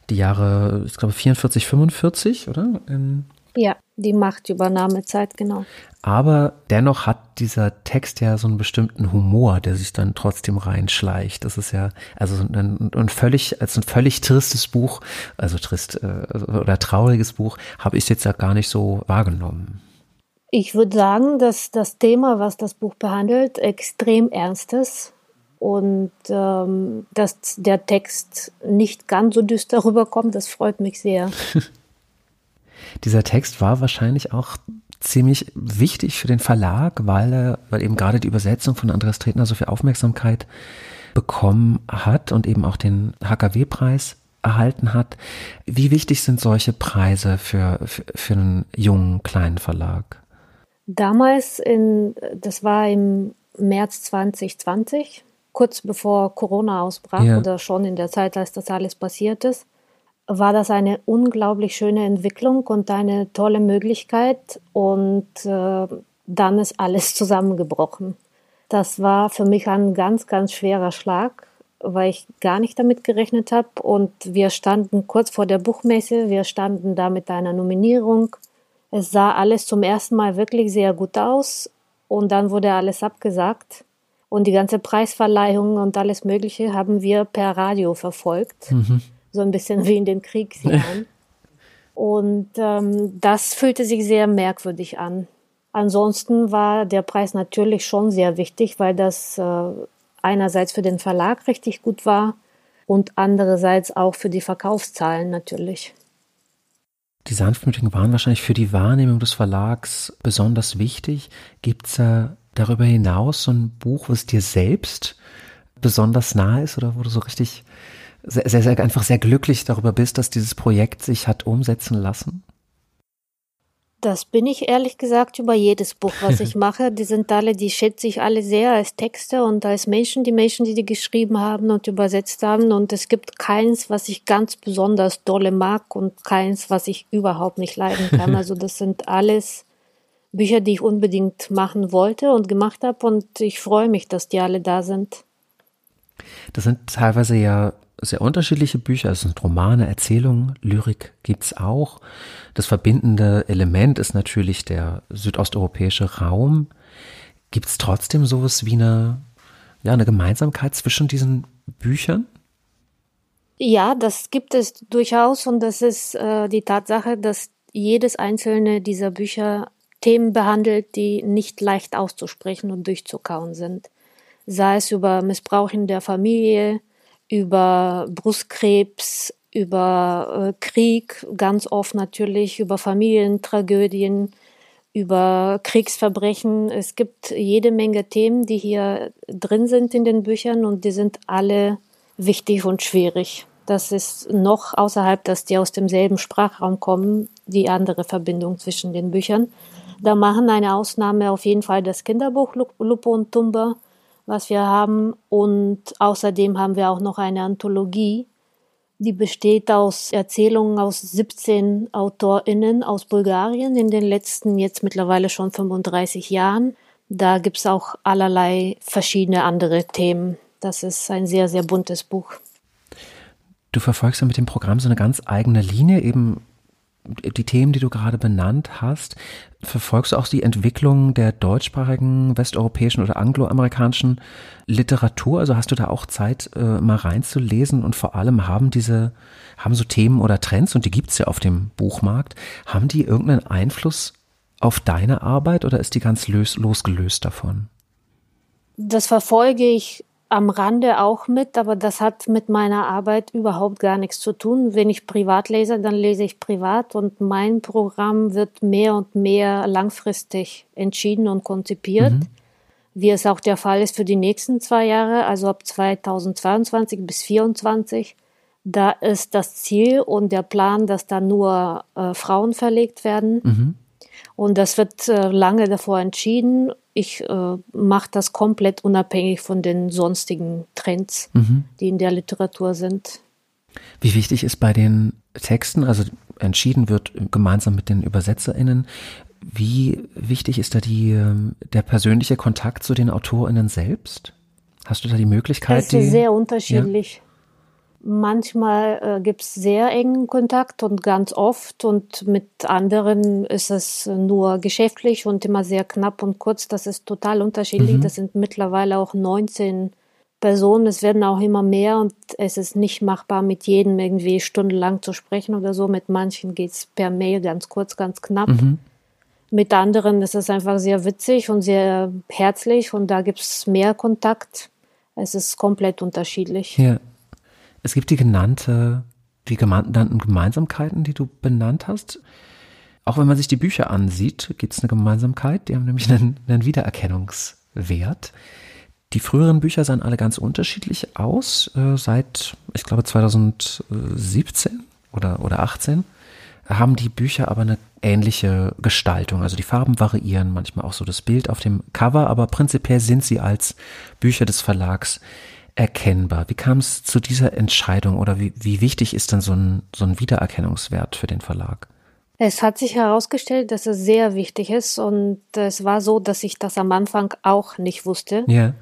die Jahre, ich glaube 44, 45, oder? In ja, die Machtübernahmezeit, genau. Aber dennoch hat dieser Text ja so einen bestimmten Humor, der sich dann trotzdem reinschleicht. Das ist ja, also ein, ein völlig, als ein völlig tristes Buch, also trist äh, oder trauriges Buch, habe ich jetzt ja gar nicht so wahrgenommen. Ich würde sagen, dass das Thema, was das Buch behandelt, extrem ernst ist und ähm, dass der Text nicht ganz so düster rüberkommt, das freut mich sehr. Dieser Text war wahrscheinlich auch ziemlich wichtig für den Verlag, weil, weil eben gerade die Übersetzung von Andreas Tretner so viel Aufmerksamkeit bekommen hat und eben auch den HKW-Preis erhalten hat. Wie wichtig sind solche Preise für, für, für einen jungen kleinen Verlag? Damals, in, das war im März 2020, kurz bevor Corona ausbrach ja. oder schon in der Zeit, als das alles passiert ist, war das eine unglaublich schöne Entwicklung und eine tolle Möglichkeit. Und äh, dann ist alles zusammengebrochen. Das war für mich ein ganz, ganz schwerer Schlag, weil ich gar nicht damit gerechnet habe. Und wir standen kurz vor der Buchmesse, wir standen da mit einer Nominierung. Es sah alles zum ersten Mal wirklich sehr gut aus. Und dann wurde alles abgesagt. Und die ganze Preisverleihung und alles Mögliche haben wir per Radio verfolgt. Mhm so ein bisschen wie in den Kriegsjahren. Und ähm, das fühlte sich sehr merkwürdig an. Ansonsten war der Preis natürlich schon sehr wichtig, weil das äh, einerseits für den Verlag richtig gut war und andererseits auch für die Verkaufszahlen natürlich. Die Sanftmütigen waren wahrscheinlich für die Wahrnehmung des Verlags besonders wichtig. Gibt es äh, darüber hinaus so ein Buch, was dir selbst besonders nahe ist oder wo du so richtig sehr, sehr, sehr, einfach sehr glücklich darüber bist, dass dieses Projekt sich hat umsetzen lassen? Das bin ich ehrlich gesagt über jedes Buch, was ich mache. Die sind alle, die schätze ich alle sehr als Texte und als Menschen, die Menschen, die die geschrieben haben und übersetzt haben. Und es gibt keins, was ich ganz besonders dolle mag und keins, was ich überhaupt nicht leiden kann. Also das sind alles Bücher, die ich unbedingt machen wollte und gemacht habe. Und ich freue mich, dass die alle da sind. Das sind teilweise ja sehr unterschiedliche Bücher. Es sind Romane, Erzählungen, Lyrik gibt's auch. Das verbindende Element ist natürlich der südosteuropäische Raum. Gibt's trotzdem sowas wie eine, ja, eine Gemeinsamkeit zwischen diesen Büchern? Ja, das gibt es durchaus und das ist äh, die Tatsache, dass jedes einzelne dieser Bücher Themen behandelt, die nicht leicht auszusprechen und durchzukauen sind. Sei es über Missbrauch in der Familie, über Brustkrebs, über äh, Krieg, ganz oft natürlich, über Familientragödien, über Kriegsverbrechen. Es gibt jede Menge Themen, die hier drin sind in den Büchern und die sind alle wichtig und schwierig. Das ist noch außerhalb, dass die aus demselben Sprachraum kommen, die andere Verbindung zwischen den Büchern. Da machen eine Ausnahme auf jeden Fall das Kinderbuch Lupo und Tumba, was wir haben. Und außerdem haben wir auch noch eine Anthologie, die besteht aus Erzählungen aus 17 AutorInnen aus Bulgarien in den letzten jetzt mittlerweile schon 35 Jahren. Da gibt es auch allerlei verschiedene andere Themen. Das ist ein sehr, sehr buntes Buch. Du verfolgst ja mit dem Programm so eine ganz eigene Linie, eben die Themen, die du gerade benannt hast, verfolgst du auch die Entwicklung der deutschsprachigen, westeuropäischen oder angloamerikanischen Literatur? Also hast du da auch Zeit, äh, mal reinzulesen und vor allem haben diese, haben so Themen oder Trends, und die gibt's ja auf dem Buchmarkt, haben die irgendeinen Einfluss auf deine Arbeit oder ist die ganz los, losgelöst davon? Das verfolge ich am Rande auch mit, aber das hat mit meiner Arbeit überhaupt gar nichts zu tun. Wenn ich privat lese, dann lese ich privat und mein Programm wird mehr und mehr langfristig entschieden und konzipiert, mhm. wie es auch der Fall ist für die nächsten zwei Jahre, also ab 2022 bis 2024. Da ist das Ziel und der Plan, dass da nur äh, Frauen verlegt werden. Mhm. Und das wird äh, lange davor entschieden ich äh, mache das komplett unabhängig von den sonstigen Trends, mhm. die in der Literatur sind. Wie wichtig ist bei den Texten, also entschieden wird gemeinsam mit den ÜbersetzerInnen, wie wichtig ist da die, ähm, der persönliche Kontakt zu den AutorInnen selbst? Hast du da die Möglichkeit? Das ist die, sehr unterschiedlich. Ja? Manchmal äh, gibt es sehr engen Kontakt und ganz oft und mit anderen ist es nur geschäftlich und immer sehr knapp und kurz. Das ist total unterschiedlich. Mhm. Das sind mittlerweile auch 19 Personen. Es werden auch immer mehr und es ist nicht machbar, mit jedem irgendwie stundenlang zu sprechen oder so. Mit manchen geht es per Mail ganz kurz, ganz knapp. Mhm. Mit anderen ist es einfach sehr witzig und sehr herzlich und da gibt es mehr Kontakt. Es ist komplett unterschiedlich. Ja. Es gibt die genannte, die genannten Gemeinsamkeiten, die du benannt hast. Auch wenn man sich die Bücher ansieht, gibt es eine Gemeinsamkeit. Die haben nämlich einen, einen Wiedererkennungswert. Die früheren Bücher sahen alle ganz unterschiedlich aus. Äh, seit, ich glaube, 2017 oder, oder 18 haben die Bücher aber eine ähnliche Gestaltung. Also die Farben variieren, manchmal auch so das Bild auf dem Cover, aber prinzipiell sind sie als Bücher des Verlags erkennbar. Wie kam es zu dieser Entscheidung oder wie, wie wichtig ist denn so ein, so ein Wiedererkennungswert für den Verlag? Es hat sich herausgestellt, dass es sehr wichtig ist und es war so, dass ich das am Anfang auch nicht wusste. Ja.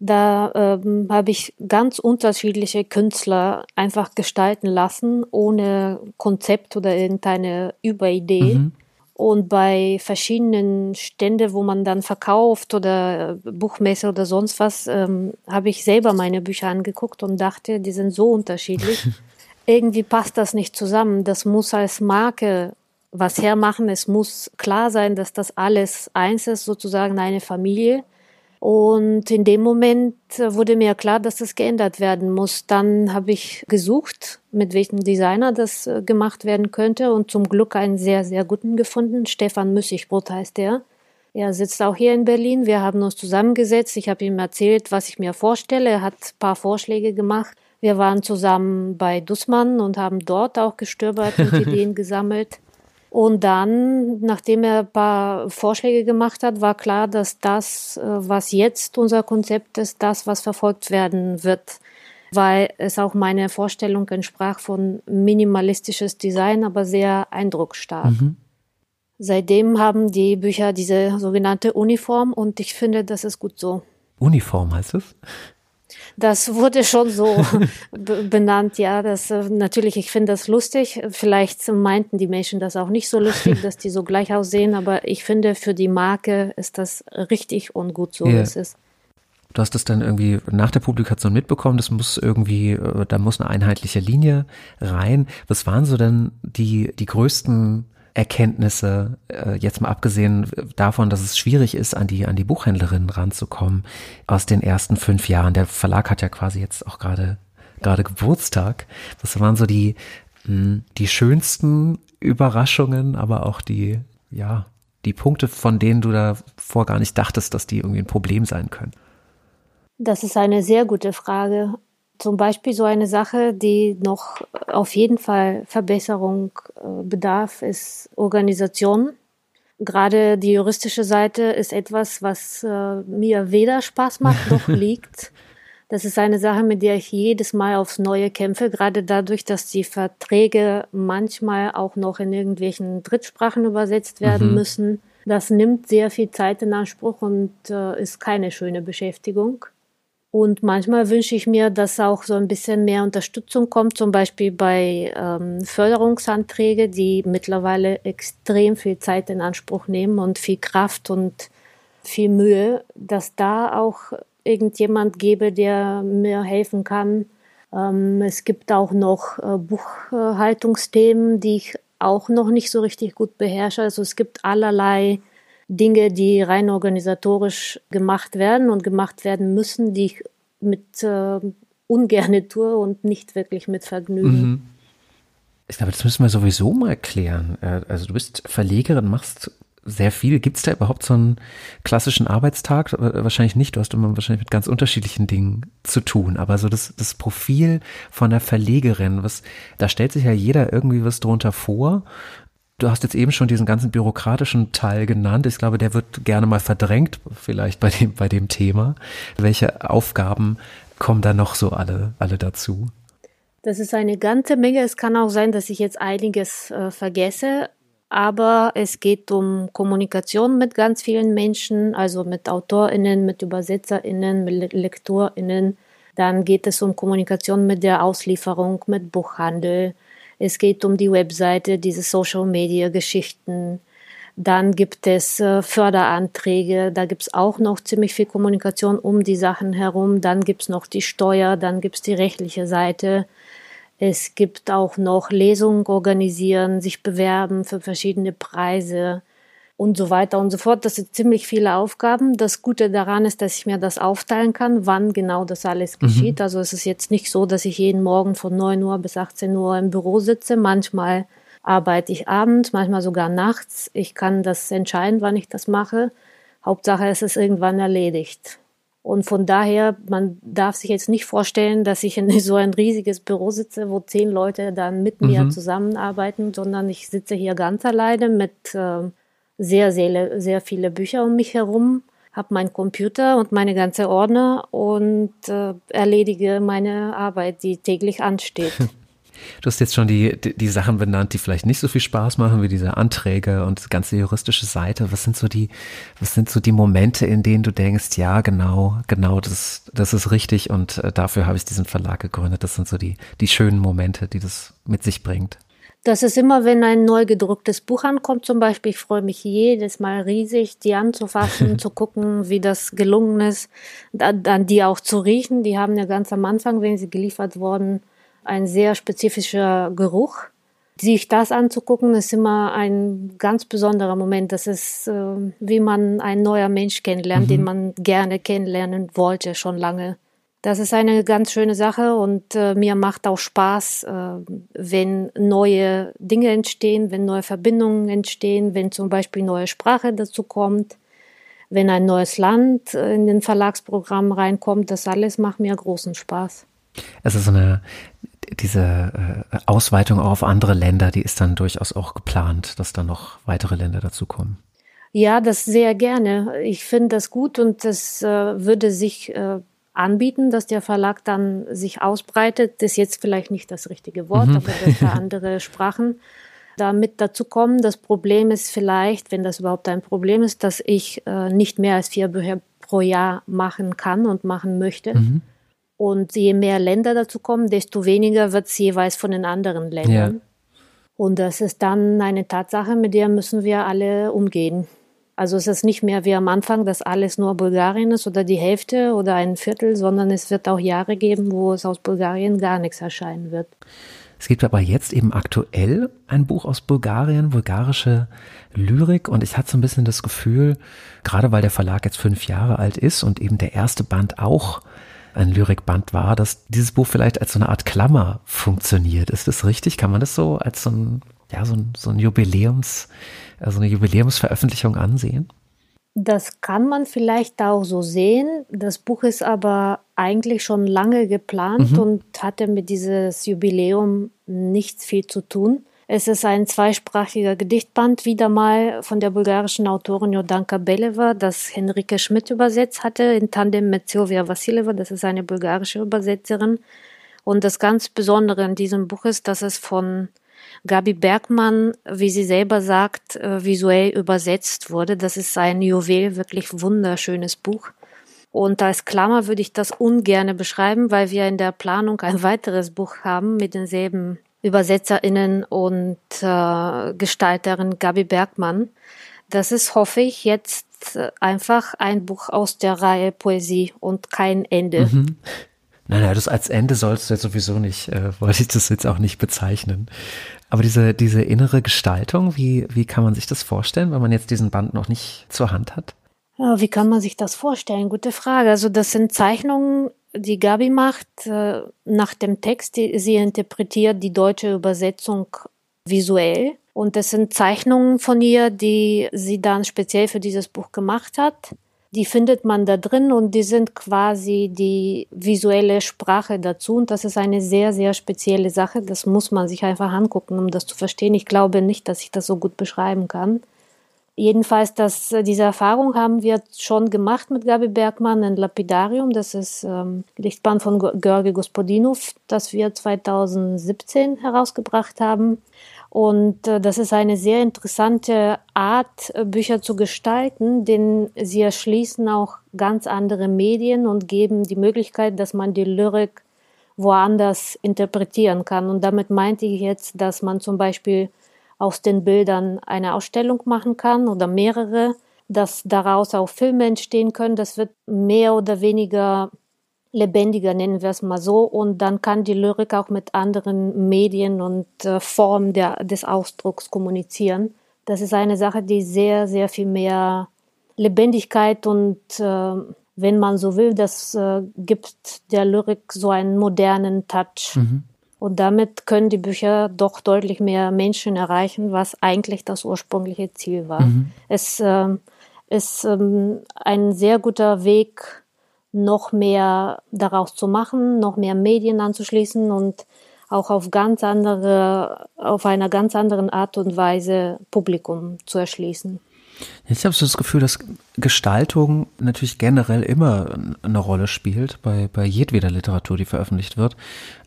Da ähm, habe ich ganz unterschiedliche Künstler einfach gestalten lassen, ohne Konzept oder irgendeine Überidee. Mhm. Und bei verschiedenen Stände, wo man dann verkauft oder Buchmesse oder sonst was, ähm, habe ich selber meine Bücher angeguckt und dachte, die sind so unterschiedlich. Irgendwie passt das nicht zusammen. Das muss als Marke was hermachen. Es muss klar sein, dass das alles eins ist, sozusagen eine Familie. Und in dem Moment wurde mir klar, dass das geändert werden muss. Dann habe ich gesucht, mit welchem Designer das äh, gemacht werden könnte und zum Glück einen sehr, sehr guten gefunden. Stefan Müssigbrot heißt der. Er sitzt auch hier in Berlin. Wir haben uns zusammengesetzt. Ich habe ihm erzählt, was ich mir vorstelle. Er hat ein paar Vorschläge gemacht. Wir waren zusammen bei Dussmann und haben dort auch gestöbert und Ideen gesammelt. Und dann, nachdem er ein paar Vorschläge gemacht hat, war klar, dass das, äh, was jetzt unser Konzept ist, das, was verfolgt werden wird, weil es auch meine Vorstellung entsprach von minimalistisches Design, aber sehr eindrucksstark. Mhm. Seitdem haben die Bücher diese sogenannte Uniform und ich finde, das ist gut so. Uniform heißt es? Das wurde schon so benannt, ja. Das äh, natürlich, ich finde das lustig. Vielleicht meinten die Menschen das auch nicht so lustig, dass die so gleich aussehen, aber ich finde, für die Marke ist das richtig und gut so, yeah. wie es ist. Du hast das dann irgendwie nach der Publikation mitbekommen, das muss irgendwie, äh, da muss eine einheitliche Linie rein. Was waren so denn die, die größten Erkenntnisse, äh, jetzt mal abgesehen davon, dass es schwierig ist, an die, an die Buchhändlerinnen ranzukommen, aus den ersten fünf Jahren. Der Verlag hat ja quasi jetzt auch gerade, gerade Geburtstag. Was waren so die, hm, die schönsten Überraschungen, aber auch die, ja, die Punkte, von denen du davor gar nicht dachtest, dass die irgendwie ein Problem sein können? Das ist eine sehr gute Frage. Zum Beispiel so eine Sache, die noch auf jeden Fall Verbesserung äh, bedarf, ist Organisation. Gerade die juristische Seite ist etwas, was äh, mir weder Spaß macht noch liegt. Das ist eine Sache, mit der ich jedes Mal aufs Neue kämpfe, gerade dadurch, dass die Verträge manchmal auch noch in irgendwelchen Drittsprachen übersetzt werden mhm. müssen. Das nimmt sehr viel Zeit in Anspruch und äh, ist keine schöne Beschäftigung. Und manchmal wünsche ich mir, dass auch so ein bisschen mehr Unterstützung kommt, zum Beispiel bei ähm, Förderungsanträge, die mittlerweile extrem viel Zeit in Anspruch nehmen und viel Kraft und viel Mühe, dass da auch irgendjemand gäbe, der mir helfen kann. Ähm, es gibt auch noch äh, Buchhaltungsthemen, die ich auch noch nicht so richtig gut beherrsche. Also es gibt allerlei Dinge, die rein organisatorisch gemacht werden und gemacht werden müssen, die ich mit äh, ungerne tue und nicht wirklich mit Vergnügen. Mhm. Ich glaube, das müssen wir sowieso mal klären. Äh, also du bist Verlegerin, machst sehr viel. Gibt es da überhaupt so einen klassischen Arbeitstag? Wahrscheinlich nicht. Du hast immer wahrscheinlich mit ganz unterschiedlichen Dingen zu tun. Aber so das, das Profil von der Verlegerin, was, da stellt sich ja jeder irgendwie was drunter vor. Du hast jetzt eben schon diesen ganzen bürokratischen Teil genannt. Ich glaube, der wird gerne mal verdrängt, vielleicht bei dem, bei dem Thema. Welche Aufgaben kommen da noch so alle, alle dazu? Das ist eine ganze Menge. Es kann auch sein, dass ich jetzt einiges äh, vergesse aber es geht um Kommunikation mit ganz vielen Menschen, also mit AutorInnen, mit ÜbersetzerInnen, mit LektorInnen. Dann geht es um Kommunikation mit der Auslieferung, mit Buchhandel. Es geht um die Webseite, diese Social Media Geschichten. Dann gibt es äh, Förderanträge, da gibt es auch noch ziemlich viel Kommunikation um die Sachen herum. Dann gibt es noch die Steuer, dann gibt es die rechtliche Seite. Es gibt auch noch Lesungen organisieren, sich bewerben für verschiedene Preise und so weiter und so fort. Das sind ziemlich viele Aufgaben. Das Gute daran ist, dass ich mir das aufteilen kann, wann genau das alles mhm. geschieht. Also es ist jetzt nicht so, dass ich jeden Morgen von 9 Uhr bis 18 Uhr im Büro sitze. Manchmal arbeite ich abends, manchmal sogar nachts. Ich kann das entscheiden, wann ich das mache. Hauptsache, es ist irgendwann erledigt. Und von daher, man darf sich jetzt nicht vorstellen, dass ich in so ein riesiges Büro sitze, wo zehn Leute dann mit mhm. mir zusammenarbeiten, sondern ich sitze hier ganz alleine mit äh, sehr, sehr, sehr viele Bücher um mich herum, habe meinen Computer und meine ganze Ordner und äh, erledige meine Arbeit, die täglich ansteht. Du hast jetzt schon die, die, die, Sachen benannt, die vielleicht nicht so viel Spaß machen, wie diese Anträge und die ganze juristische Seite. Was sind so die, was sind so die Momente, in denen du denkst, ja, genau, genau, das, das ist richtig und äh, dafür habe ich diesen Verlag gegründet. Das sind so die, die schönen Momente, die das mit sich bringt. Das ist immer, wenn ein neu gedrucktes Buch ankommt, zum Beispiel. Ich freue mich jedes Mal riesig, die anzufassen, zu gucken, wie das gelungen ist, dann die auch zu riechen. Die haben ja ganz am Anfang, wenn sie geliefert wurden, ein sehr spezifischer Geruch. Sich das anzugucken, ist immer ein ganz besonderer Moment. Das ist, äh, wie man ein neuer Mensch kennenlernt, mhm. den man gerne kennenlernen wollte, schon lange. Das ist eine ganz schöne Sache und äh, mir macht auch Spaß, äh, wenn neue Dinge entstehen, wenn neue Verbindungen entstehen, wenn zum Beispiel neue Sprache dazu kommt, wenn ein neues Land äh, in den Verlagsprogramm reinkommt. Das alles macht mir großen Spaß. Es ist so eine diese äh, Ausweitung auch auf andere Länder, die ist dann durchaus auch geplant, dass dann noch weitere Länder dazukommen. Ja, das sehr gerne. Ich finde das gut und das äh, würde sich äh, anbieten, dass der Verlag dann sich ausbreitet. Das ist jetzt vielleicht nicht das richtige Wort, mhm. aber dass da andere Sprachen damit dazu kommen. Das Problem ist vielleicht, wenn das überhaupt ein Problem ist, dass ich äh, nicht mehr als vier Bücher pro Jahr machen kann und machen möchte. Mhm. Und je mehr Länder dazu kommen, desto weniger wird es jeweils von den anderen Ländern. Ja. Und das ist dann eine Tatsache, mit der müssen wir alle umgehen. Also es ist nicht mehr wie am Anfang, dass alles nur Bulgarien ist oder die Hälfte oder ein Viertel, sondern es wird auch Jahre geben, wo es aus Bulgarien gar nichts erscheinen wird. Es gibt aber jetzt eben aktuell ein Buch aus Bulgarien, bulgarische Lyrik. Und ich hatte so ein bisschen das Gefühl, gerade weil der Verlag jetzt fünf Jahre alt ist und eben der erste Band auch ein Lyrikband war, dass dieses Buch vielleicht als so eine Art Klammer funktioniert. Ist das richtig? Kann man das so als so ein, ja, so ein, so ein Jubiläums, also eine Jubiläumsveröffentlichung ansehen? Das kann man vielleicht auch so sehen. Das Buch ist aber eigentlich schon lange geplant mhm. und hatte mit dieses Jubiläum nichts viel zu tun. Es ist ein zweisprachiger Gedichtband, wieder mal von der bulgarischen Autorin Jodanka Beleva, das Henrike Schmidt übersetzt hatte, in Tandem mit Silvia Vassileva, das ist eine bulgarische Übersetzerin. Und das ganz Besondere in diesem Buch ist, dass es von Gabi Bergmann, wie sie selber sagt, äh, visuell übersetzt wurde. Das ist ein Juwel, wirklich wunderschönes Buch. Und als Klammer würde ich das ungerne beschreiben, weil wir in der Planung ein weiteres Buch haben mit denselben Übersetzerinnen und äh, Gestalterin Gabi Bergmann. Das ist, hoffe ich, jetzt äh, einfach ein Buch aus der Reihe Poesie und kein Ende. Mhm. Nein, nein, das als Ende sollst du ja sowieso nicht, äh, wollte ich das jetzt auch nicht bezeichnen. Aber diese, diese innere Gestaltung, wie, wie kann man sich das vorstellen, wenn man jetzt diesen Band noch nicht zur Hand hat? Ja, wie kann man sich das vorstellen? Gute Frage. Also das sind Zeichnungen die Gabi macht äh, nach dem Text, die, sie interpretiert die deutsche Übersetzung visuell. Und das sind Zeichnungen von ihr, die sie dann speziell für dieses Buch gemacht hat. Die findet man da drin und die sind quasi die visuelle Sprache dazu. Und das ist eine sehr, sehr spezielle Sache. Das muss man sich einfach angucken, um das zu verstehen. Ich glaube nicht, dass ich das so gut beschreiben kann. Jedenfalls, das, äh, diese Erfahrung haben wir schon gemacht mit Gabi Bergmann in Lapidarium. Das ist ähm, Gedichtband von Georgi Gospodinov, das wir 2017 herausgebracht haben. Und äh, das ist eine sehr interessante Art, äh, Bücher zu gestalten, denn sie erschließen auch ganz andere Medien und geben die Möglichkeit, dass man die Lyrik woanders interpretieren kann. Und damit meinte ich jetzt, dass man zum Beispiel aus den Bildern eine Ausstellung machen kann oder mehrere, dass daraus auch Filme entstehen können. Das wird mehr oder weniger lebendiger, nennen wir es mal so. Und dann kann die Lyrik auch mit anderen Medien und äh, Formen der, des Ausdrucks kommunizieren. Das ist eine Sache, die sehr, sehr viel mehr Lebendigkeit und, äh, wenn man so will, das äh, gibt der Lyrik so einen modernen Touch. Mhm. Und damit können die Bücher doch deutlich mehr Menschen erreichen, was eigentlich das ursprüngliche Ziel war. Mhm. Es äh, ist ähm, ein sehr guter Weg, noch mehr daraus zu machen, noch mehr Medien anzuschließen und auch auf ganz andere, auf einer ganz anderen Art und Weise Publikum zu erschließen. Jetzt habe ich das Gefühl, dass Gestaltung natürlich generell immer eine Rolle spielt bei, bei jedweder Literatur, die veröffentlicht wird,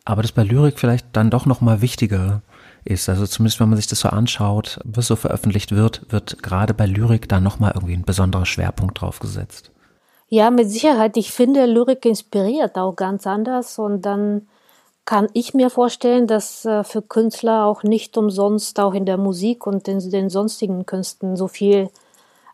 aber das bei Lyrik vielleicht dann doch noch mal wichtiger ist. Also zumindest wenn man sich das so anschaut, was so veröffentlicht wird, wird gerade bei Lyrik dann noch mal irgendwie ein besonderer Schwerpunkt drauf gesetzt. Ja, mit Sicherheit. Ich finde, Lyrik inspiriert auch ganz anders und dann kann ich mir vorstellen, dass äh, für Künstler auch nicht umsonst auch in der Musik und in den sonstigen Künsten so viel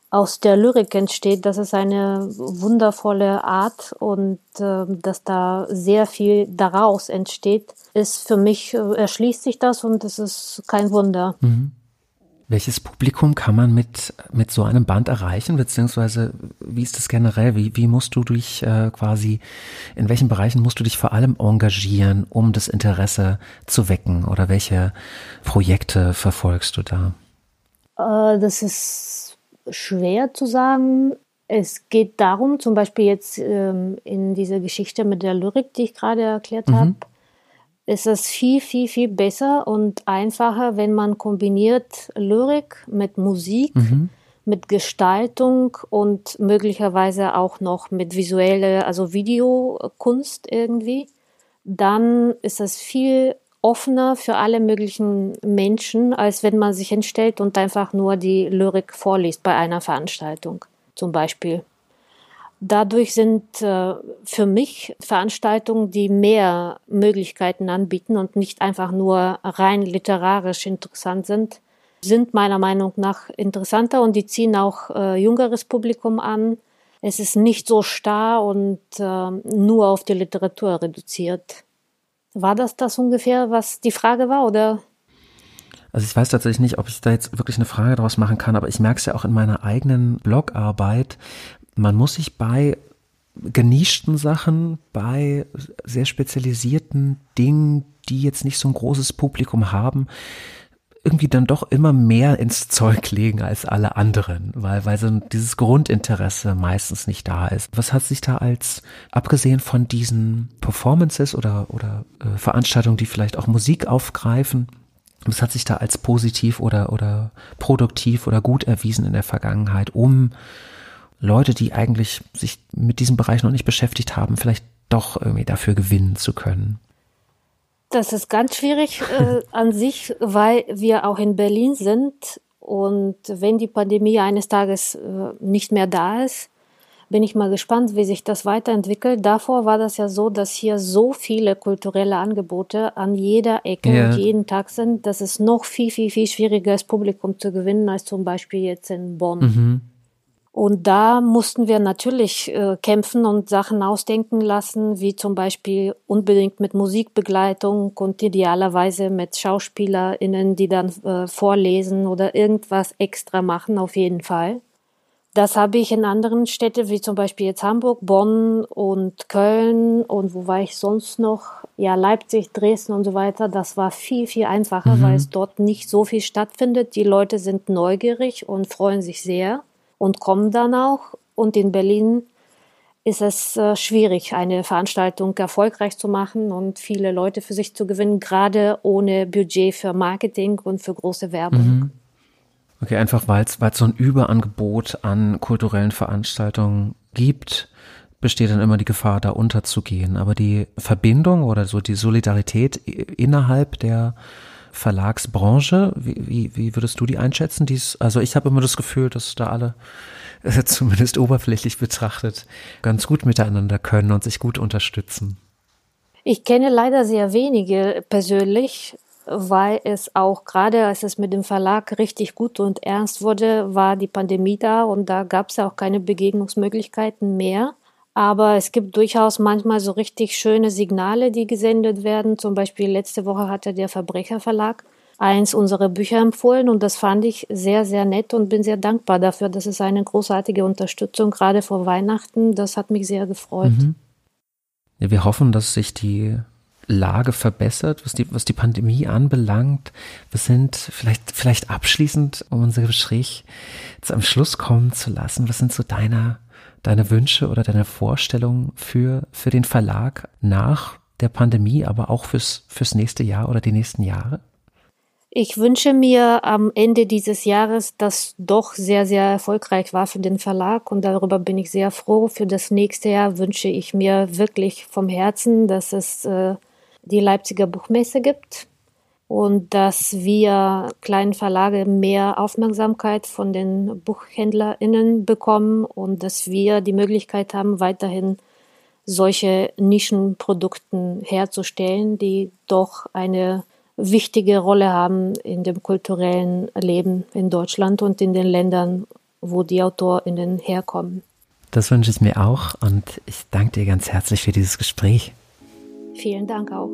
aus der Lyrik entsteht. Das ist eine wundervolle Art und äh, dass da sehr viel daraus entsteht, ist für mich, äh, erschließt sich das und es ist kein Wunder. Mhm. Welches Publikum kann man mit, mit so einem Band erreichen, beziehungsweise wie ist das generell? Wie, wie musst du dich äh, quasi, in welchen Bereichen musst du dich vor allem engagieren, um das Interesse zu wecken? Oder welche Projekte verfolgst du da? Äh, das ist schwer zu sagen. Es geht darum, zum Beispiel jetzt ähm, in dieser Geschichte mit der Lyrik, die ich gerade erklärt mhm. habe, ist es viel, viel, viel besser und einfacher, wenn man kombiniert Lyrik mit Musik, mhm. mit Gestaltung und möglicherweise auch noch mit visueller, also Videokunst irgendwie. Dann ist es viel offener für alle möglichen Menschen, als wenn man sich hinstellt und einfach nur die Lyrik vorliest bei einer Veranstaltung zum Beispiel. Dadurch sind äh, für mich Veranstaltungen, die mehr Möglichkeiten anbieten und nicht einfach nur rein literarisch interessant sind, sind meiner Meinung nach interessanter und die ziehen auch äh, jüngeres Publikum an. Es ist nicht so starr und äh, nur auf die Literatur reduziert. War das das ungefähr, was die Frage war, oder? Also ich weiß tatsächlich nicht, ob ich da jetzt wirklich eine Frage draus machen kann, aber ich merke es ja auch in meiner eigenen Blogarbeit, man muss sich bei genischten Sachen, bei sehr spezialisierten Dingen, die jetzt nicht so ein großes Publikum haben, irgendwie dann doch immer mehr ins Zeug legen als alle anderen, weil, weil so dieses Grundinteresse meistens nicht da ist. Was hat sich da als, abgesehen von diesen Performances oder, oder äh, Veranstaltungen, die vielleicht auch Musik aufgreifen, Was hat sich da als positiv oder, oder produktiv oder gut erwiesen in der Vergangenheit, um Leute, die eigentlich sich mit diesem Bereich noch nicht beschäftigt haben, vielleicht doch irgendwie dafür gewinnen zu können? Das ist ganz schwierig äh, an sich, weil wir auch in Berlin sind. Und wenn die Pandemie eines Tages äh, nicht mehr da ist, bin ich mal gespannt, wie sich das weiterentwickelt. Davor war das ja so, dass hier so viele kulturelle Angebote an jeder Ecke ja. und jeden Tag sind, dass es noch viel, viel, viel schwieriger ist, Publikum zu gewinnen, als zum Beispiel jetzt in Bonn. Mhm. Und da mussten wir natürlich äh, kämpfen und Sachen ausdenken lassen, wie zum Beispiel unbedingt mit Musikbegleitung und idealerweise mit SchauspielerInnen, die dann äh, vorlesen oder irgendwas extra machen, auf jeden Fall. Das habe ich in anderen Städten, wie zum Beispiel jetzt Hamburg, Bonn und Köln und wo war ich sonst noch? Ja, Leipzig, Dresden und so weiter. Das war viel, viel einfacher, mhm. weil es dort nicht so viel stattfindet. Die Leute sind neugierig und freuen sich sehr und kommen dann auch. Und in Berlin ist es äh, schwierig, eine Veranstaltung erfolgreich zu machen und viele Leute für sich zu gewinnen, gerade ohne Budget für Marketing und für große Werbung. Mhm. Okay, einfach weil es so ein Überangebot an kulturellen Veranstaltungen gibt, besteht dann immer die Gefahr, da unterzugehen. Aber die Verbindung oder so die Solidarität innerhalb der Verlagsbranche, wie, wie, wie würdest du die einschätzen? Dies, also ich habe immer das Gefühl, dass da alle zumindest oberflächlich betrachtet ganz gut miteinander können und sich gut unterstützen. Ich kenne leider sehr wenige persönlich, weil es auch gerade, als es mit dem Verlag richtig gut und ernst wurde, war die Pandemie da und da gab es auch keine Begegnungsmöglichkeiten mehr. Aber es gibt durchaus manchmal so richtig schöne Signale, die gesendet werden. Zum Beispiel letzte Woche hatte der Verbrecherverlag eins unserer Bücher empfohlen und das fand ich sehr, sehr nett und bin sehr dankbar dafür. Das ist eine großartige Unterstützung, gerade vor Weihnachten. Das hat mich sehr gefreut. Mhm. Ja, wir hoffen, dass sich die Lage verbessert, was die, was die Pandemie anbelangt. Wir sind vielleicht, vielleicht abschließend, um unser Gespräch zu einem Schluss kommen zu lassen. Was sind so deine deine Wünsche oder deine Vorstellungen für, für den Verlag nach der Pandemie, aber auch fürs, fürs nächste Jahr oder die nächsten Jahre? Ich wünsche mir am Ende dieses Jahres, das doch sehr, sehr erfolgreich war für den Verlag und darüber bin ich sehr froh. Für das nächste Jahr wünsche ich mir wirklich vom Herzen, dass es äh, die Leipziger Buchmesse gibt, und dass wir kleinen Verlage mehr Aufmerksamkeit von den BuchhändlerInnen bekommen und dass wir die Möglichkeit haben, weiterhin solche Nischenprodukten herzustellen, die doch eine wichtige Rolle haben in dem kulturellen Leben in Deutschland und in den Ländern, wo die AutorInnen herkommen. Das wünsche ich mir auch und ich danke dir ganz herzlich für dieses Gespräch. Vielen Dank auch.